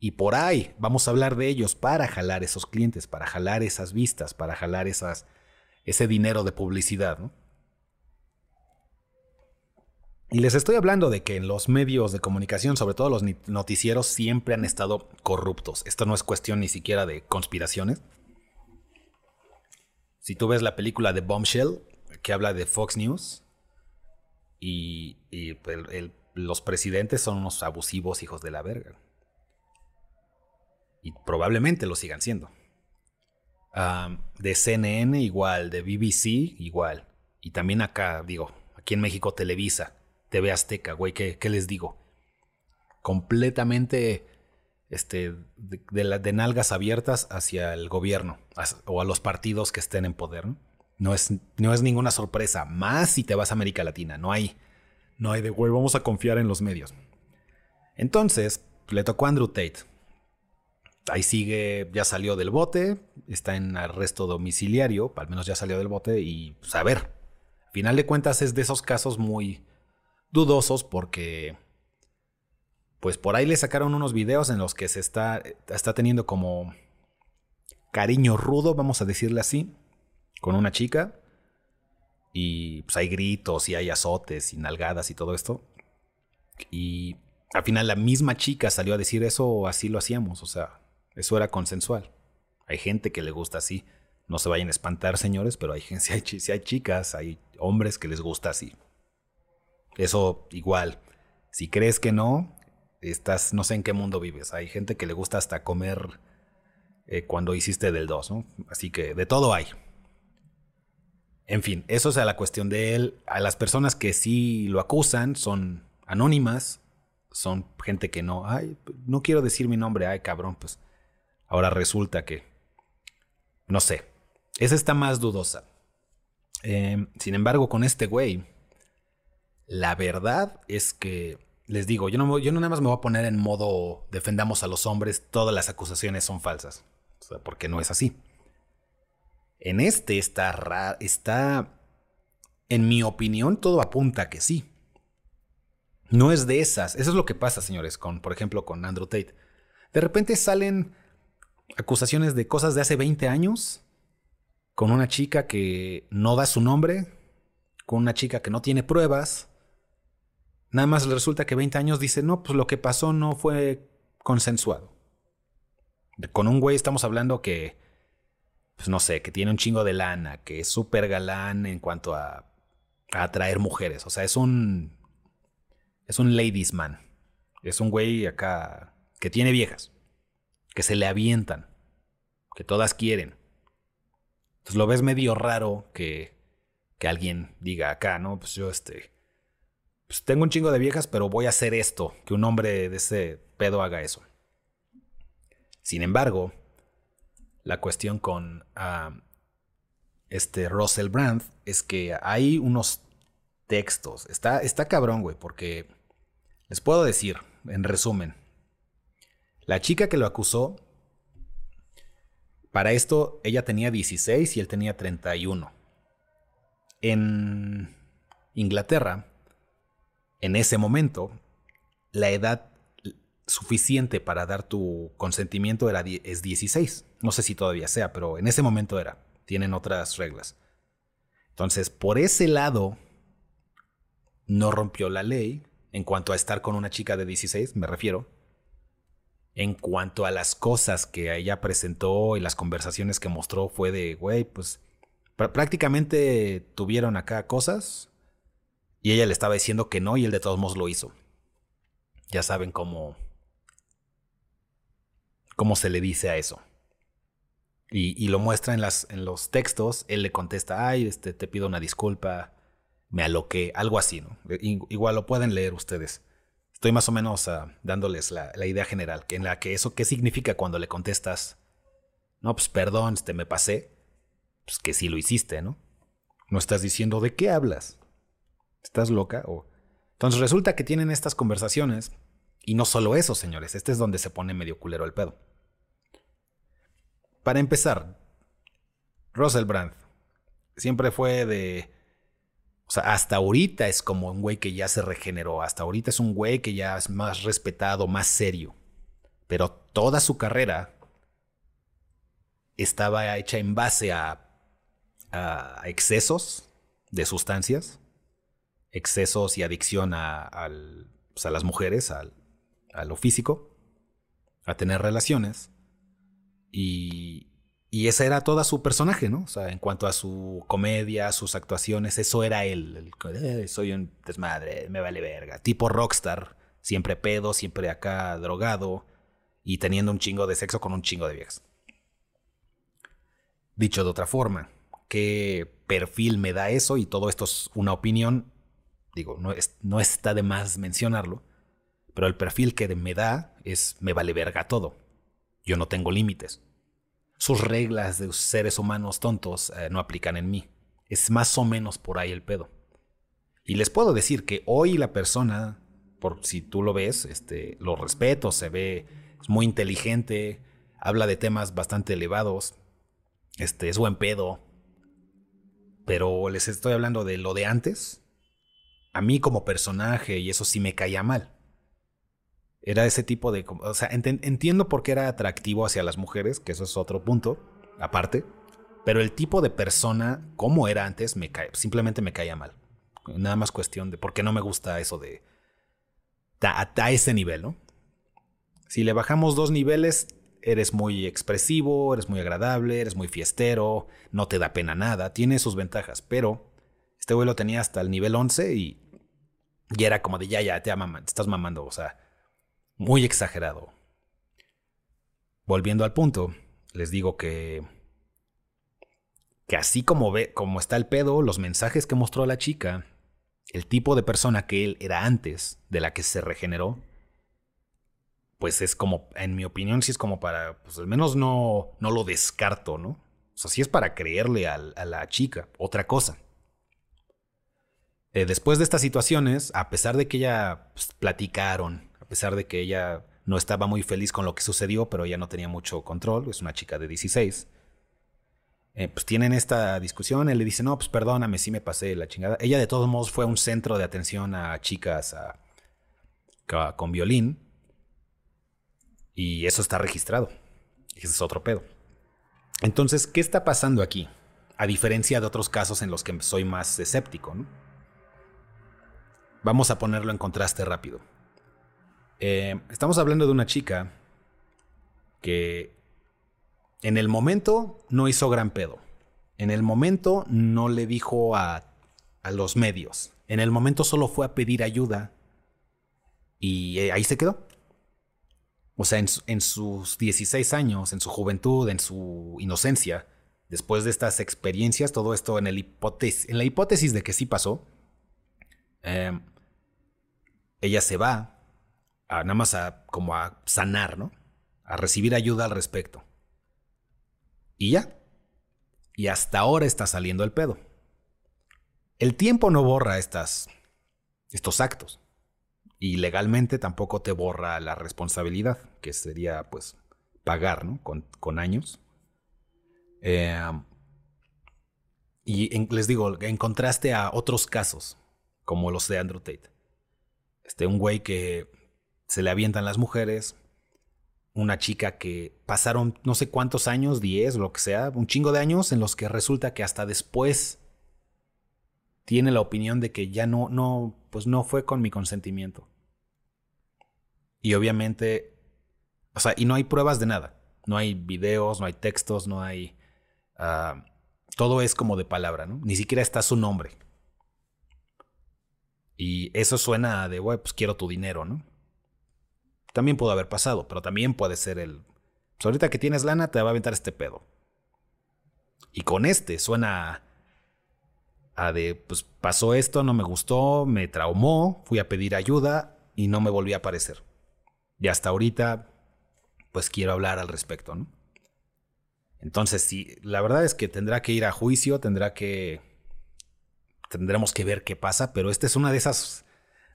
y por ahí vamos a hablar de ellos para jalar esos clientes, para jalar esas vistas, para jalar esas, ese dinero de publicidad. Y les estoy hablando de que en los medios de comunicación, sobre todo los noticieros, siempre han estado corruptos. Esto no es cuestión ni siquiera de conspiraciones. Si tú ves la película de Bombshell, que habla de Fox News, y, los presidentes son unos abusivos hijos de la verga. Y probablemente lo sigan siendo. de CNN igual, de BBC igual. Y también acá, digo, aquí en México Televisa, TV Azteca, güey, ¿qué, les digo? Completamente este, de, de, nalgas abiertas hacia el gobierno o a los partidos que estén en poder. ¿no? es, no es ninguna sorpresa, más si te vas a América Latina, no hay, no hay de, güey, vamos a confiar en los medios. Entonces, le tocó a Andrew Tate ahí sigue, ya salió del bote, está en arresto domiciliario, al menos ya salió del bote y pues a ver, al final de cuentas es de esos casos muy dudosos porque pues por ahí le sacaron unos videos en los que se está, está teniendo como cariño rudo, vamos a decirle así, con una chica y pues hay gritos y hay azotes y nalgadas y todo esto. Y al final la misma chica salió a decir eso así lo hacíamos, o sea, eso era consensual. Hay gente que le gusta así. No se vayan a espantar, señores, pero hay, si, si hay chicas, hay hombres que les gusta así. Eso igual. Si crees que no, estás, no sé en qué mundo vives. Hay gente que le gusta hasta comer eh, cuando hiciste del 2, ¿no? Así que de todo hay. En fin, eso es a la cuestión de él. A las personas que sí lo acusan son anónimas, son gente que no, ay, no quiero decir mi nombre, ay cabrón, pues Ahora resulta que, no sé, esa está más dudosa. Em, sin embargo, con este güey, la verdad es que, les digo, yo no, yo nada más me voy a poner en modo defendamos a los hombres, todas las acusaciones son falsas. O sea, porque no es así. En este está está, en mi opinión, todo apunta a que sí. No es de esas. Eso es lo que pasa, señores, con, por ejemplo, con Andrew Tate. De repente salen acusaciones de cosas de hace 20 años con una chica que no da su nombre, con una chica que no tiene pruebas. Nada más resulta que 20 años dice, no, pues lo que pasó no fue consensuado. Con un güey estamos hablando que, pues no sé, que tiene un chingo de lana, que es súper galán en cuanto a, a atraer mujeres. O sea, es un, es un ladies man. Es un güey acá que tiene viejas, que se le avientan, que todas quieren. Entonces lo ves medio raro que que alguien diga acá, ¿no? Pues yo este, pues tengo un chingo de viejas, pero voy a hacer esto, que un hombre de ese pedo haga eso. Sin embargo, la cuestión con ah, este Russell Brand es que hay unos textos. Está, está cabrón, güey, porque les puedo decir, en resumen, la chica que lo acusó, para esto ella tenía 16 y él tenía 31 en Inglaterra, en ese momento, la edad suficiente para dar tu consentimiento es 16. No sé si todavía sea, pero en ese momento era. Tienen otras reglas. Entonces, por ese lado, no rompió la ley en cuanto a estar con una chica de 16, me refiero. En cuanto a las cosas que ella presentó y las conversaciones que mostró, fue de, güey, pues prácticamente tuvieron acá cosas y ella le estaba diciendo que no y él de todos modos lo hizo. Ya saben cómo cómo se le dice a eso. Y, lo muestra en, los textos. Él le contesta, ay, este, te pido una disculpa, me aloqué, algo así, ¿no? Igual lo pueden leer ustedes. Estoy más o menos ah, dándoles la, la, idea general, en la que eso, ¿qué significa cuando le contestas? No, pues perdón, este, me pasé pues que sí lo hiciste, ¿no? No estás diciendo de qué hablas. ¿Estás loca? O... Entonces resulta que tienen estas conversaciones. Y no solo eso, señores. Este es donde se pone medio culero el pedo. Para empezar, Russell Brand siempre fue de. O sea, hasta ahorita es como un güey que ya se regeneró. Hasta ahorita es un güey que ya es más respetado, más serio. Pero toda su carrera estaba hecha en base a a excesos de sustancias, excesos y adicción a, pues, a las mujeres, a lo físico, a tener relaciones. Y, y ese era todo su personaje, ¿no? O sea, en cuanto a su comedia, sus actuaciones, eso era él. Eh, soy un desmadre, me vale verga. Tipo rockstar, siempre pedo, siempre acá drogado y teniendo un chingo de sexo con un chingo de viejas. Dicho de otra forma, qué perfil me da eso y todo esto es una opinión, digo, no, no está de más mencionarlo, pero el perfil que me da es me vale verga todo. Yo no tengo límites. Sus reglas de seres humanos tontos eh, no aplican en mí. Es más o menos por ahí el pedo. Y les puedo decir que hoy la persona, por si tú lo ves, este, lo respeto, se ve, es muy inteligente, habla de temas bastante elevados, este, es buen pedo, pero les estoy hablando de lo de antes. A mí como personaje, y eso sí me caía mal. Era ese tipo de... O sea, entiendo por qué era atractivo hacia las mujeres, que eso es otro punto, aparte. Pero el tipo de persona, como era antes, me cae, simplemente me caía mal. Nada más cuestión de por qué no me gusta eso de... A, a ese nivel, ¿no? Si le bajamos dos niveles, eres muy expresivo, eres muy agradable, eres muy fiestero, no te da pena nada, tiene sus ventajas, pero este güey tenía hasta el nivel 11 y, y era como de ya, ya, te, te estás mamando, o sea, muy exagerado. Volviendo al punto, les digo que que así como ve como está el pedo, los mensajes que mostró la chica, el tipo de persona que él era antes de la que se regeneró, pues es como, en mi opinión, sí es como para, pues al menos no, no lo descarto, ¿no? O sea, sí es para creerle a, la chica, otra cosa. Eh, después de estas situaciones, a pesar de que ella pues, platicaron, a pesar de que ella no estaba muy feliz con lo que sucedió, pero ella no tenía mucho control, es una chica de 16, eh, pues tienen esta discusión, él le dice, no, pues perdóname, sí me pasé la chingada. Ella de todos modos fue un centro de atención a chicas, con violín. Y eso está registrado. Ese es otro pedo. Entonces, ¿qué está pasando aquí? A diferencia de otros casos en los que soy más escéptico, ¿no? Vamos a ponerlo en contraste rápido. Eh, estamos hablando de una chica que en el momento no hizo gran pedo. En el momento no le dijo a, a los medios. En el momento solo fue a pedir ayuda y eh, ahí se quedó. O sea, en, sus 16 años, en su juventud, en su inocencia, después de estas experiencias, todo esto en, el hipótesis, en la hipótesis de que sí pasó, em, ella se va a, nada más a, como a sanar, ¿no? A recibir ayuda al respecto. Y ya. Y hasta ahora está saliendo el pedo. El tiempo no borra estas, estos actos. Y legalmente tampoco te borra la responsabilidad, que sería pues pagar, ¿no? Con, años. Eh, y les digo, en contraste a otros casos, como los de Andrew Tate. Este, un güey que se le avientan las mujeres, una chica que pasaron no sé cuántos años, 10 o lo que sea, un chingo de años en los que resulta que hasta después tiene la opinión de que ya no, no, pues no fue con mi consentimiento. Y obviamente, o sea, y no hay pruebas de nada. No hay videos, no hay textos, no hay... Ah, todo es como de palabra, ¿no? Ni siquiera está su nombre. Y eso suena de, güey, pues quiero tu dinero, ¿no? También pudo haber pasado, pero también puede ser el... Pues ahorita que tienes lana, te va a aventar este pedo. Y con este suena a de, pues pasó esto, no me gustó, me traumó, fui a pedir ayuda y no me volví a aparecer. Y hasta ahorita, pues quiero hablar al respecto, ¿no? Entonces, sí, la verdad es que tendrá que ir a juicio, tendrá que... Tendremos que ver qué pasa, pero este es uno de esas...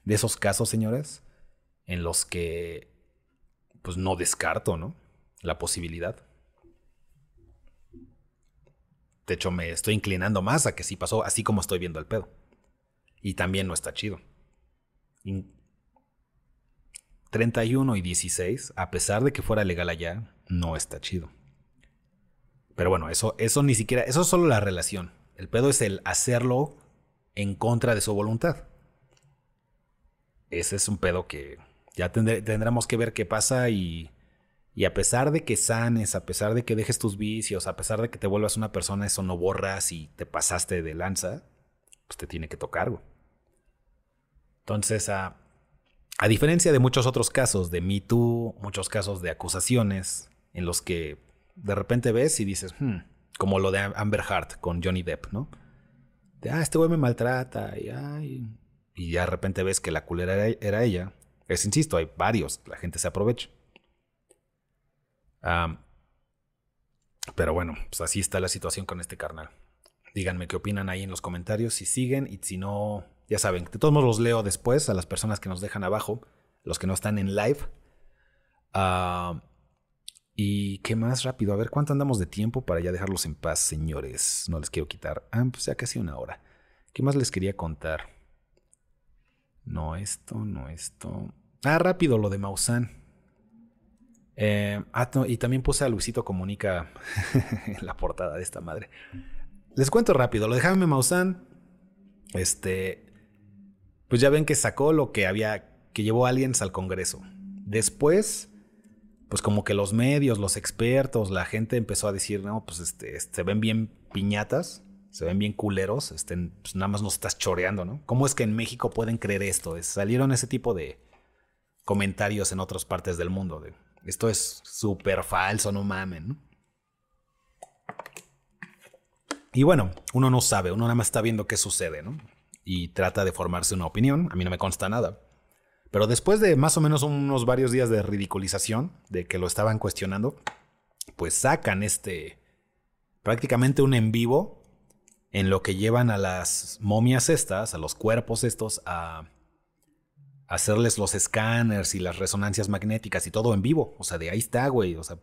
De esos casos, señores, en los que... Pues no descarto, ¿no? La posibilidad. De hecho, me estoy inclinando más a que sí pasó, así como estoy viendo el pedo. Y también no está chido. 31 y 16, a pesar de que fuera legal allá, no está chido. Pero bueno, eso, eso ni siquiera, eso es solo la relación. El pedo es el hacerlo en contra de su voluntad. Ese es un pedo que ya tendremos que ver qué pasa y a pesar de que sanes, a pesar de que dejes tus vicios, a pesar de que te vuelvas una persona, eso no borras y te pasaste de lanza, pues te tiene que tocar. Entonces, a, a diferencia de muchos otros casos de Me Too, muchos casos de acusaciones en los que de repente ves y dices, hmm", como lo de Amber Hart con Johnny Depp, ¿no? Ah, este güey me maltrata y, y ya de repente ves que la culera era, era ella. Es, insisto, hay varios, la gente se aprovecha pero bueno, pues así está la situación con este carnal. Díganme qué opinan ahí en los comentarios, si siguen y si no, ya saben, de todos modos los leo después a las personas que nos dejan abajo, los que no están en live. Y qué más rápido, a ver cuánto andamos de tiempo para ya dejarlos en paz, señores. No les quiero quitar. Ah, pues ya casi una hora. ¿Qué más les quería contar? No esto, no esto. Ah, rápido lo de Maussan. Eh, ah, y también puse a Luisito Comunica *laughs* en la portada de esta madre. Les cuento rápido, lo de Jaime Maussan, este, pues ya ven que sacó lo que había, que llevó aliens al Congreso. Después, pues como que los medios, los expertos, la gente empezó a decir, no, pues este, se ven bien piñatas, se ven bien culeros, este, pues nada más nos estás choreando, ¿no? ¿Cómo es que en México pueden creer esto? salieron ese tipo de comentarios en otras partes del mundo, esto es súper falso, no mamen. Y bueno, uno no sabe, uno nada más está viendo qué sucede, ¿no? Y trata de formarse una opinión, a mí no me consta nada. Pero después de más o menos unos varios días de ridiculización, de que lo estaban cuestionando, pues sacan este, prácticamente un en vivo en lo que llevan a las momias estas, a los cuerpos estos, a hacerles los escáneres y las resonancias magnéticas y todo en vivo. O sea, de ahí está, güey. O sea,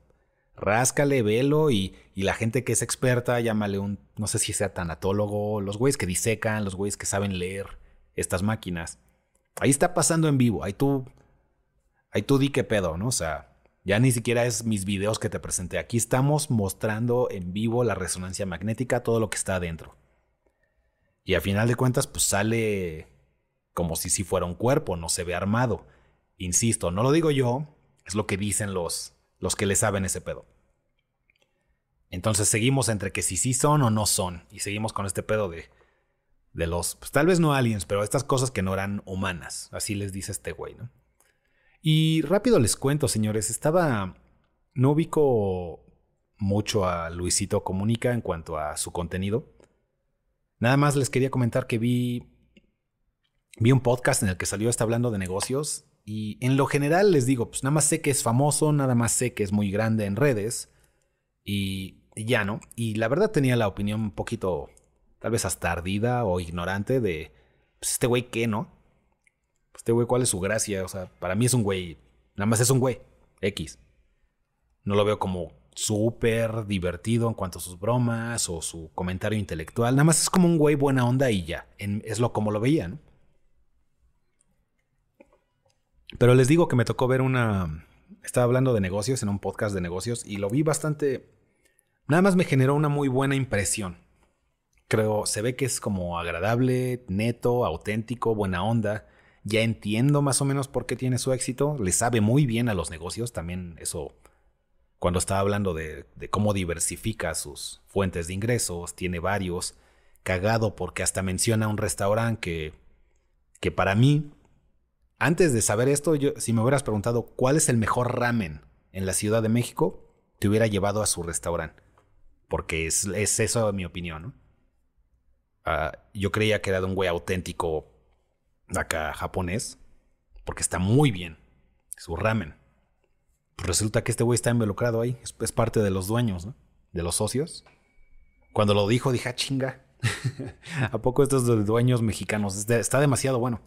ráscale, velo y, y, la gente que es experta, llámale un, no sé si sea tanatólogo, los güeyes que disecan, los güeyes que saben leer estas máquinas. Ahí está pasando en vivo. Ahí tú ahí tú di qué pedo, ¿no? O sea, ya ni siquiera es mis videos que te presenté. Aquí estamos mostrando en vivo la resonancia magnética, todo lo que está adentro. Y a final de cuentas, pues sale como si si fuera un cuerpo, no se ve armado. Insisto, no lo digo yo, es lo que dicen los, los que le saben ese pedo. Entonces seguimos entre que si sí son o no son. Y seguimos con este pedo de, de los, pues tal vez no aliens, pero estas cosas que no eran humanas. Así les dice este güey, ¿no? Y rápido les cuento, señores, estaba, no ubico mucho a Luisito Comunica en cuanto a su contenido. Nada más les quería comentar que vi, vi un podcast en el que salió está hablando de negocios y en lo general les digo, pues nada más sé que es famoso, nada más sé que es muy grande en redes y, ya, ¿no? Y la verdad tenía la opinión un poquito, tal vez hasta ardida o ignorante de, pues este güey qué, ¿no? Pues este güey, ¿cuál es su gracia? O sea, para mí es un güey, nada más es un güey, X. No lo veo como súper divertido en cuanto a sus bromas o su comentario intelectual. Nada más es como un güey buena onda y ya. es lo como lo veía, ¿no? Pero les digo que me tocó ver una... Estaba hablando de negocios en un podcast de negocios y lo vi bastante... Nada más me generó una muy buena impresión. Creo, se ve que es como agradable, neto, auténtico, buena onda. Ya entiendo más o menos por qué tiene su éxito. Le sabe muy bien a los negocios. También eso, cuando estaba hablando de, cómo diversifica sus fuentes de ingresos, tiene varios. Cagado porque hasta menciona un restaurante que, que para mí antes de saber esto, yo, si me hubieras preguntado cuál es el mejor ramen en la Ciudad de México, te hubiera llevado a su restaurante. Porque es, es eso mi opinión, ¿no? Ah, yo creía que era de un güey auténtico acá japonés, porque está muy bien su ramen. Pues resulta que este güey está involucrado ahí, es, parte de los dueños, ¿no? De los socios. Cuando lo dijo, dije, ah, chinga. *laughs* ¿A poco estos dueños mexicanos? Está demasiado bueno.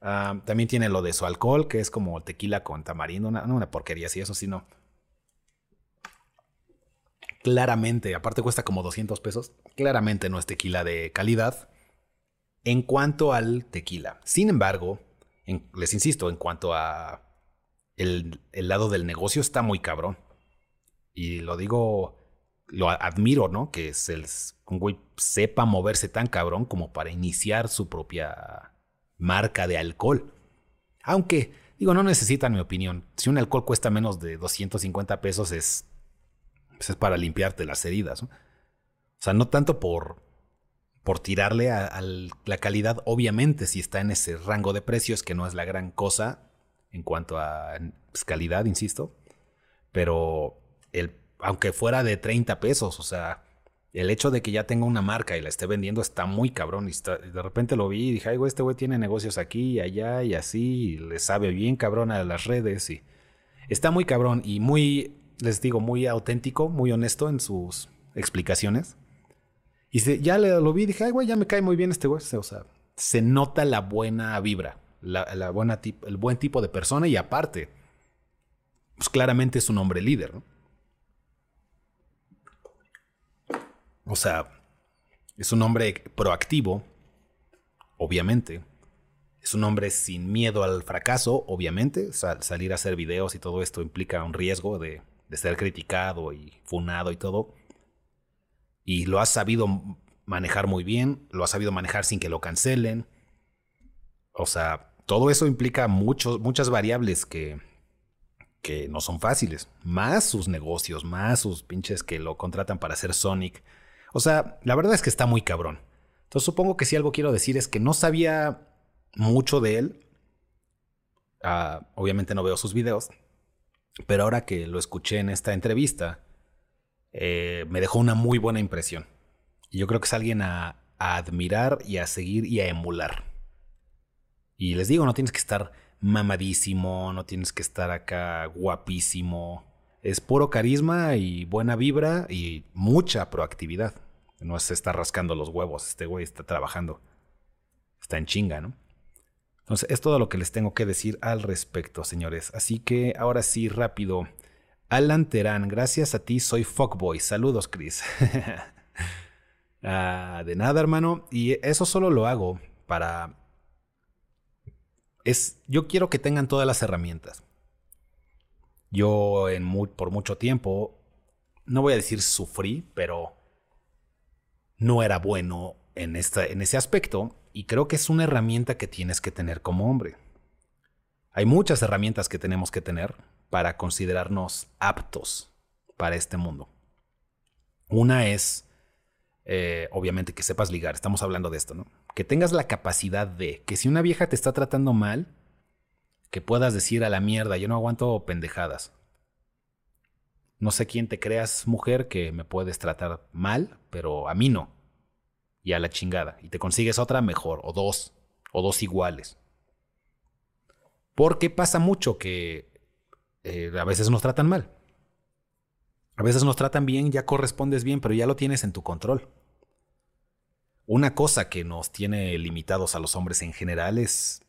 Ah, también tiene lo de su alcohol, que es como tequila con tamarindo, una, una porquería, sí, eso sí no. Claramente, aparte cuesta como 200 pesos, claramente no es tequila de calidad en cuanto al tequila. Sin embargo, les insisto, en cuanto a el, el, lado del negocio está muy cabrón. Y lo digo, lo admiro, ¿no? Que un güey sepa moverse tan cabrón como para iniciar su propia marca de alcohol. Aunque, digo, no necesitan mi opinión. Si un alcohol cuesta menos de 250 pesos es, pues es para limpiarte las heridas. O sea, no tanto por, por tirarle a, la calidad, obviamente si está en ese rango de precios, que no es la gran cosa en cuanto a pues, calidad, insisto. Pero el, aunque fuera de 30 pesos, o sea, el hecho de que ya tenga una marca y la esté vendiendo está muy cabrón. Y de repente lo vi y dije, ay, güey, este güey tiene negocios aquí y allá y así, y le sabe bien cabrón a las redes. Y está muy cabrón y muy, les digo, muy auténtico, muy honesto en sus explicaciones. Y ya lo vi dije, ay, güey, ya me cae muy bien este güey. O sea, se nota la buena vibra, la, buena el buen tipo de persona y aparte, pues claramente es un hombre líder, ¿no? O sea, es un hombre proactivo, obviamente. Es un hombre sin miedo al fracaso, obviamente. salir a hacer videos y todo esto implica un riesgo de, de ser criticado y funado y todo. Y lo ha sabido manejar muy bien, lo ha sabido manejar sin que lo cancelen. O sea, todo eso implica muchos, muchas variables que, que no son fáciles. Más sus negocios, más sus pinches que lo contratan para hacer Sonic o sea, la verdad es que está muy cabrón. Entonces supongo que si algo quiero decir es que no sabía mucho de él. Ah, obviamente no veo sus videos. Pero ahora que lo escuché en esta entrevista, eh, me dejó una muy buena impresión. Y yo creo que es alguien a, a admirar y a seguir y a emular. Y les digo, no tienes que estar mamadísimo, no tienes que estar acá guapísimo es puro carisma y buena vibra y mucha proactividad. No se está rascando los huevos, este güey está trabajando. Está en chinga, ¿no? Entonces, es todo lo que les tengo que decir al respecto, señores. Así que ahora sí, rápido. Alan Terán, gracias a ti soy fuckboy. Saludos, Chris. *laughs* Ah, de nada, hermano. Y eso solo lo hago para... Es, yo quiero que tengan todas las herramientas. Yo en por mucho tiempo, no voy a decir sufrí, pero no era bueno en, esta, en ese aspecto y creo que es una herramienta que tienes que tener como hombre. Hay muchas herramientas que tenemos que tener para considerarnos aptos para este mundo. Una es, eh, obviamente, que sepas ligar. Estamos hablando de esto, ¿no? Que tengas la capacidad de que si una vieja te está tratando mal, que puedas decir a la mierda, yo no aguanto pendejadas. No sé quién te creas mujer que me puedes tratar mal, pero a mí no. Y a la chingada. Y te consigues otra mejor, o dos, o dos iguales. Porque pasa mucho que eh, a veces nos tratan mal. A veces nos tratan bien, ya correspondes bien, pero ya lo tienes en tu control. Una cosa que nos tiene limitados a los hombres en general es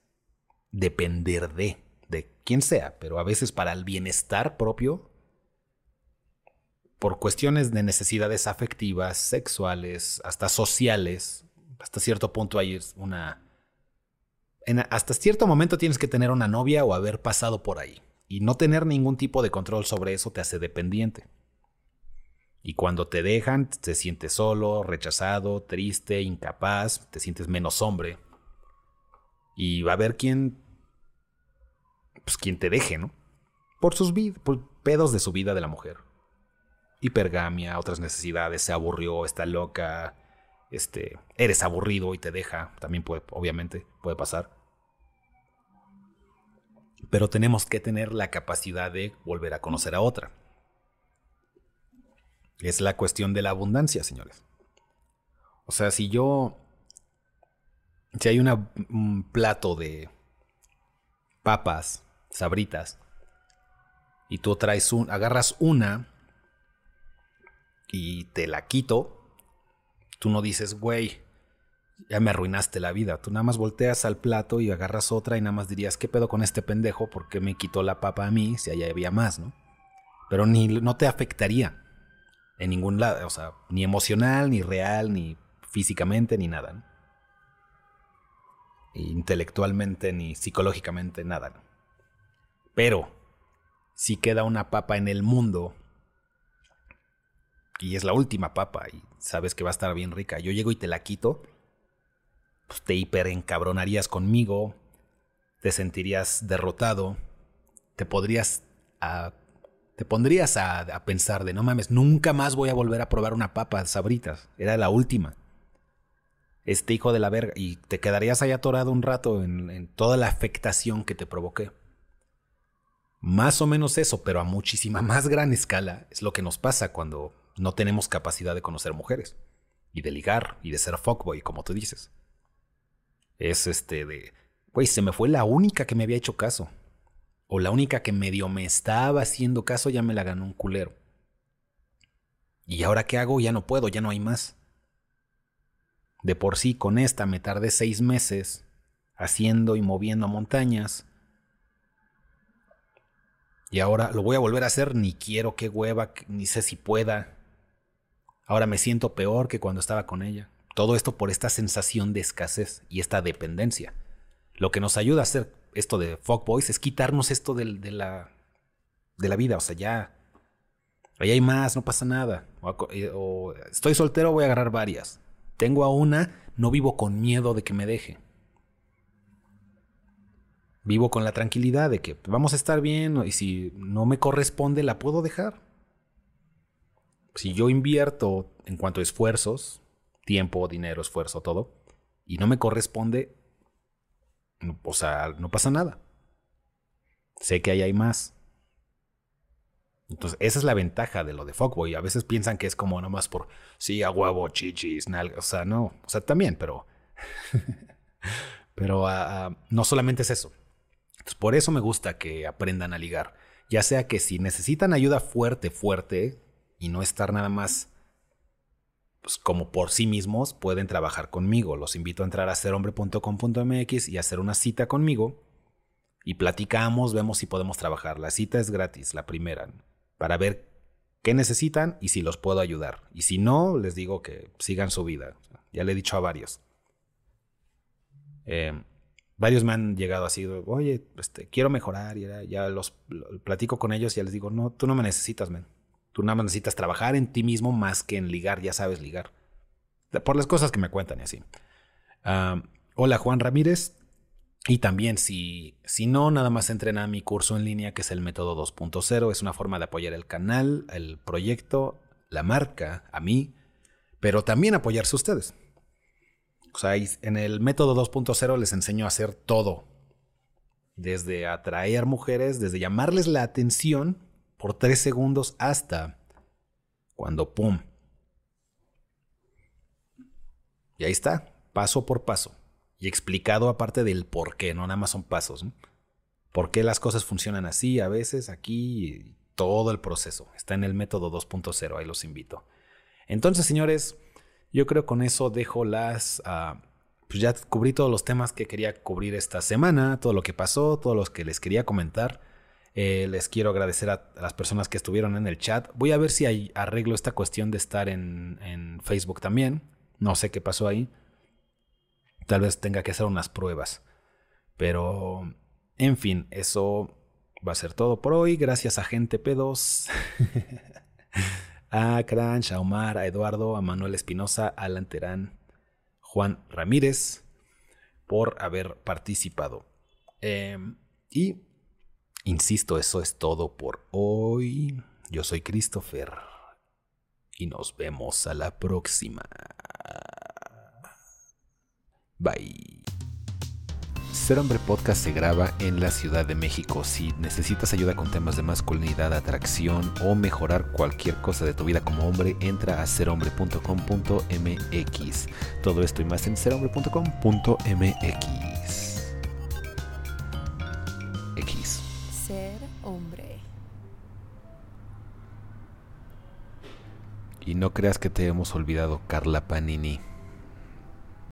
depender de, de quien sea, pero a veces para el bienestar propio, por cuestiones de necesidades afectivas, sexuales, hasta sociales, hasta cierto punto hay una... hasta cierto momento tienes que tener una novia o haber pasado por ahí. Y no tener ningún tipo de control sobre eso te hace dependiente. Y cuando te dejan, te sientes solo, rechazado, triste, incapaz, te sientes menos hombre. Y va a haber quien. Pues quien te deje, ¿no? Por sus por pedos de su vida de la mujer. Hipergamia, otras necesidades, se aburrió, está loca. Este, eres aburrido y te deja. También puede, obviamente, puede pasar pero tenemos que tener la capacidad de volver a conocer a otra. Es la cuestión de la abundancia, señores. O sea, si yo... Si hay un plato de papas, sabritas, y tú traes un, agarras una y te la quito, tú no dices, güey, ya me arruinaste la vida. Tú nada más volteas al plato y agarras otra y nada más dirías, ¿qué pedo con este pendejo? porque me quitó la papa a mí si allá había más, no? Pero ni no te afectaría en ningún lado, o sea, ni emocional, ni real, ni físicamente, ni nada. Intelectualmente, ni psicológicamente, nada. Pero, si queda una papa en el mundo, y es la última papa, y sabes que va a estar bien rica, yo llego y te la quito, pues, te hiperencabronarías conmigo, te sentirías derrotado, te podrías a, te pondrías a, pensar de no mames, nunca más voy a volver a probar una papa sabritas, era la última. Este hijo de la verga, y te quedarías ahí atorado un rato en toda la afectación que te provoqué. Más o menos eso, pero a muchísima *laughs* más gran escala, es lo que nos pasa cuando no tenemos capacidad de conocer mujeres, y de ligar, y de ser fuckboy, como tú dices es este de, güey, se me fue la única que me había hecho caso. O la única que medio me estaba haciendo caso ya me la ganó un culero. ¿Y ahora qué hago? Ya no puedo, ya no hay más. De por sí, con esta me tardé seis meses haciendo y moviendo montañas. Y ahora lo voy a volver a hacer, ni quiero, qué hueva, ni sé si pueda. Ahora me siento peor que cuando estaba con ella. Todo esto por esta sensación de escasez y esta dependencia. Lo que nos ayuda a hacer esto de Boys es quitarnos esto de, la, de la vida. O sea, ya. Ahí hay más, no pasa nada. Eh, o, estoy soltero, voy a agarrar varias. Tengo a una, no vivo con miedo de que me deje. Vivo con la tranquilidad de que vamos a estar bien y si no me corresponde, la puedo dejar. Si yo invierto en cuanto a esfuerzos, tiempo, dinero, esfuerzo, todo, y no me corresponde, o sea, no pasa nada. Sé que ahí hay más. Entonces, esa es la ventaja de lo de Fuckboy. A veces piensan que es como nomás por, sí, a huevo, chichis. O sea, no. O sea, también, pero. *laughs* pero ah, no solamente es eso. Entonces, por eso me gusta que aprendan a ligar. Ya sea que si necesitan ayuda fuerte, fuerte, y no estar nada más pues, como por sí mismos pueden trabajar conmigo. Los invito a entrar a serhombre.com.mx y hacer una cita conmigo y platicamos, vemos si podemos trabajar. La cita es gratis, la primera, para ver qué necesitan y si los puedo ayudar. Y si no, les digo que sigan su vida. Ya le he dicho a varios. Eh, varios me han llegado así, oye, este, quiero mejorar y ya los platico con ellos y ya les digo, no, tú no me necesitas, man. Tú nada más necesitas trabajar en ti mismo más que en ligar, ya sabes ligar. Por las cosas que me cuentan y así. Hola Juan Ramírez. Y también si, si no, nada más entrena a mi curso en línea que es el método 2.0. Es una forma de apoyar el canal, el proyecto, la marca, a mí, pero también apoyarse ustedes. O sea, en el método 2.0 les enseño a hacer todo. Desde atraer mujeres, desde llamarles la atención por tres segundos hasta cuando ¡pum! Y ahí está, paso por paso. Y explicado aparte del por qué, no nada más son pasos. ¿Por qué las cosas funcionan así a veces, aquí, todo el proceso? Está en el método 2.0, ahí los invito. Entonces, señores, yo creo con eso dejo las... Ah, pues ya cubrí todos los temas que quería cubrir esta semana, todo lo que pasó, todos los que les quería comentar. Eh, les quiero agradecer a, las personas que estuvieron en el chat. Voy a ver si hay, arreglo esta cuestión de estar en, Facebook también. No sé qué pasó ahí. Tal vez tenga que hacer unas pruebas. Pero, en fin, eso va a ser todo por hoy. Gracias a Gente P2. *laughs* a Cranch, a Omar, a Eduardo, a Manuel Espinosa, a Alan Terán, Juan Ramírez, por haber participado. Em, y, insisto, eso es todo por hoy. Yo soy Christopher y nos vemos a la próxima. Bye. Ser Hombre Podcast se graba en la Ciudad de México. Si necesitas ayuda con temas de masculinidad, atracción o mejorar cualquier cosa de tu vida como hombre, entra a serhombre.com.mx. Todo esto y más en serhombre.com.mx. Y no creas que te hemos olvidado, Carla Panini.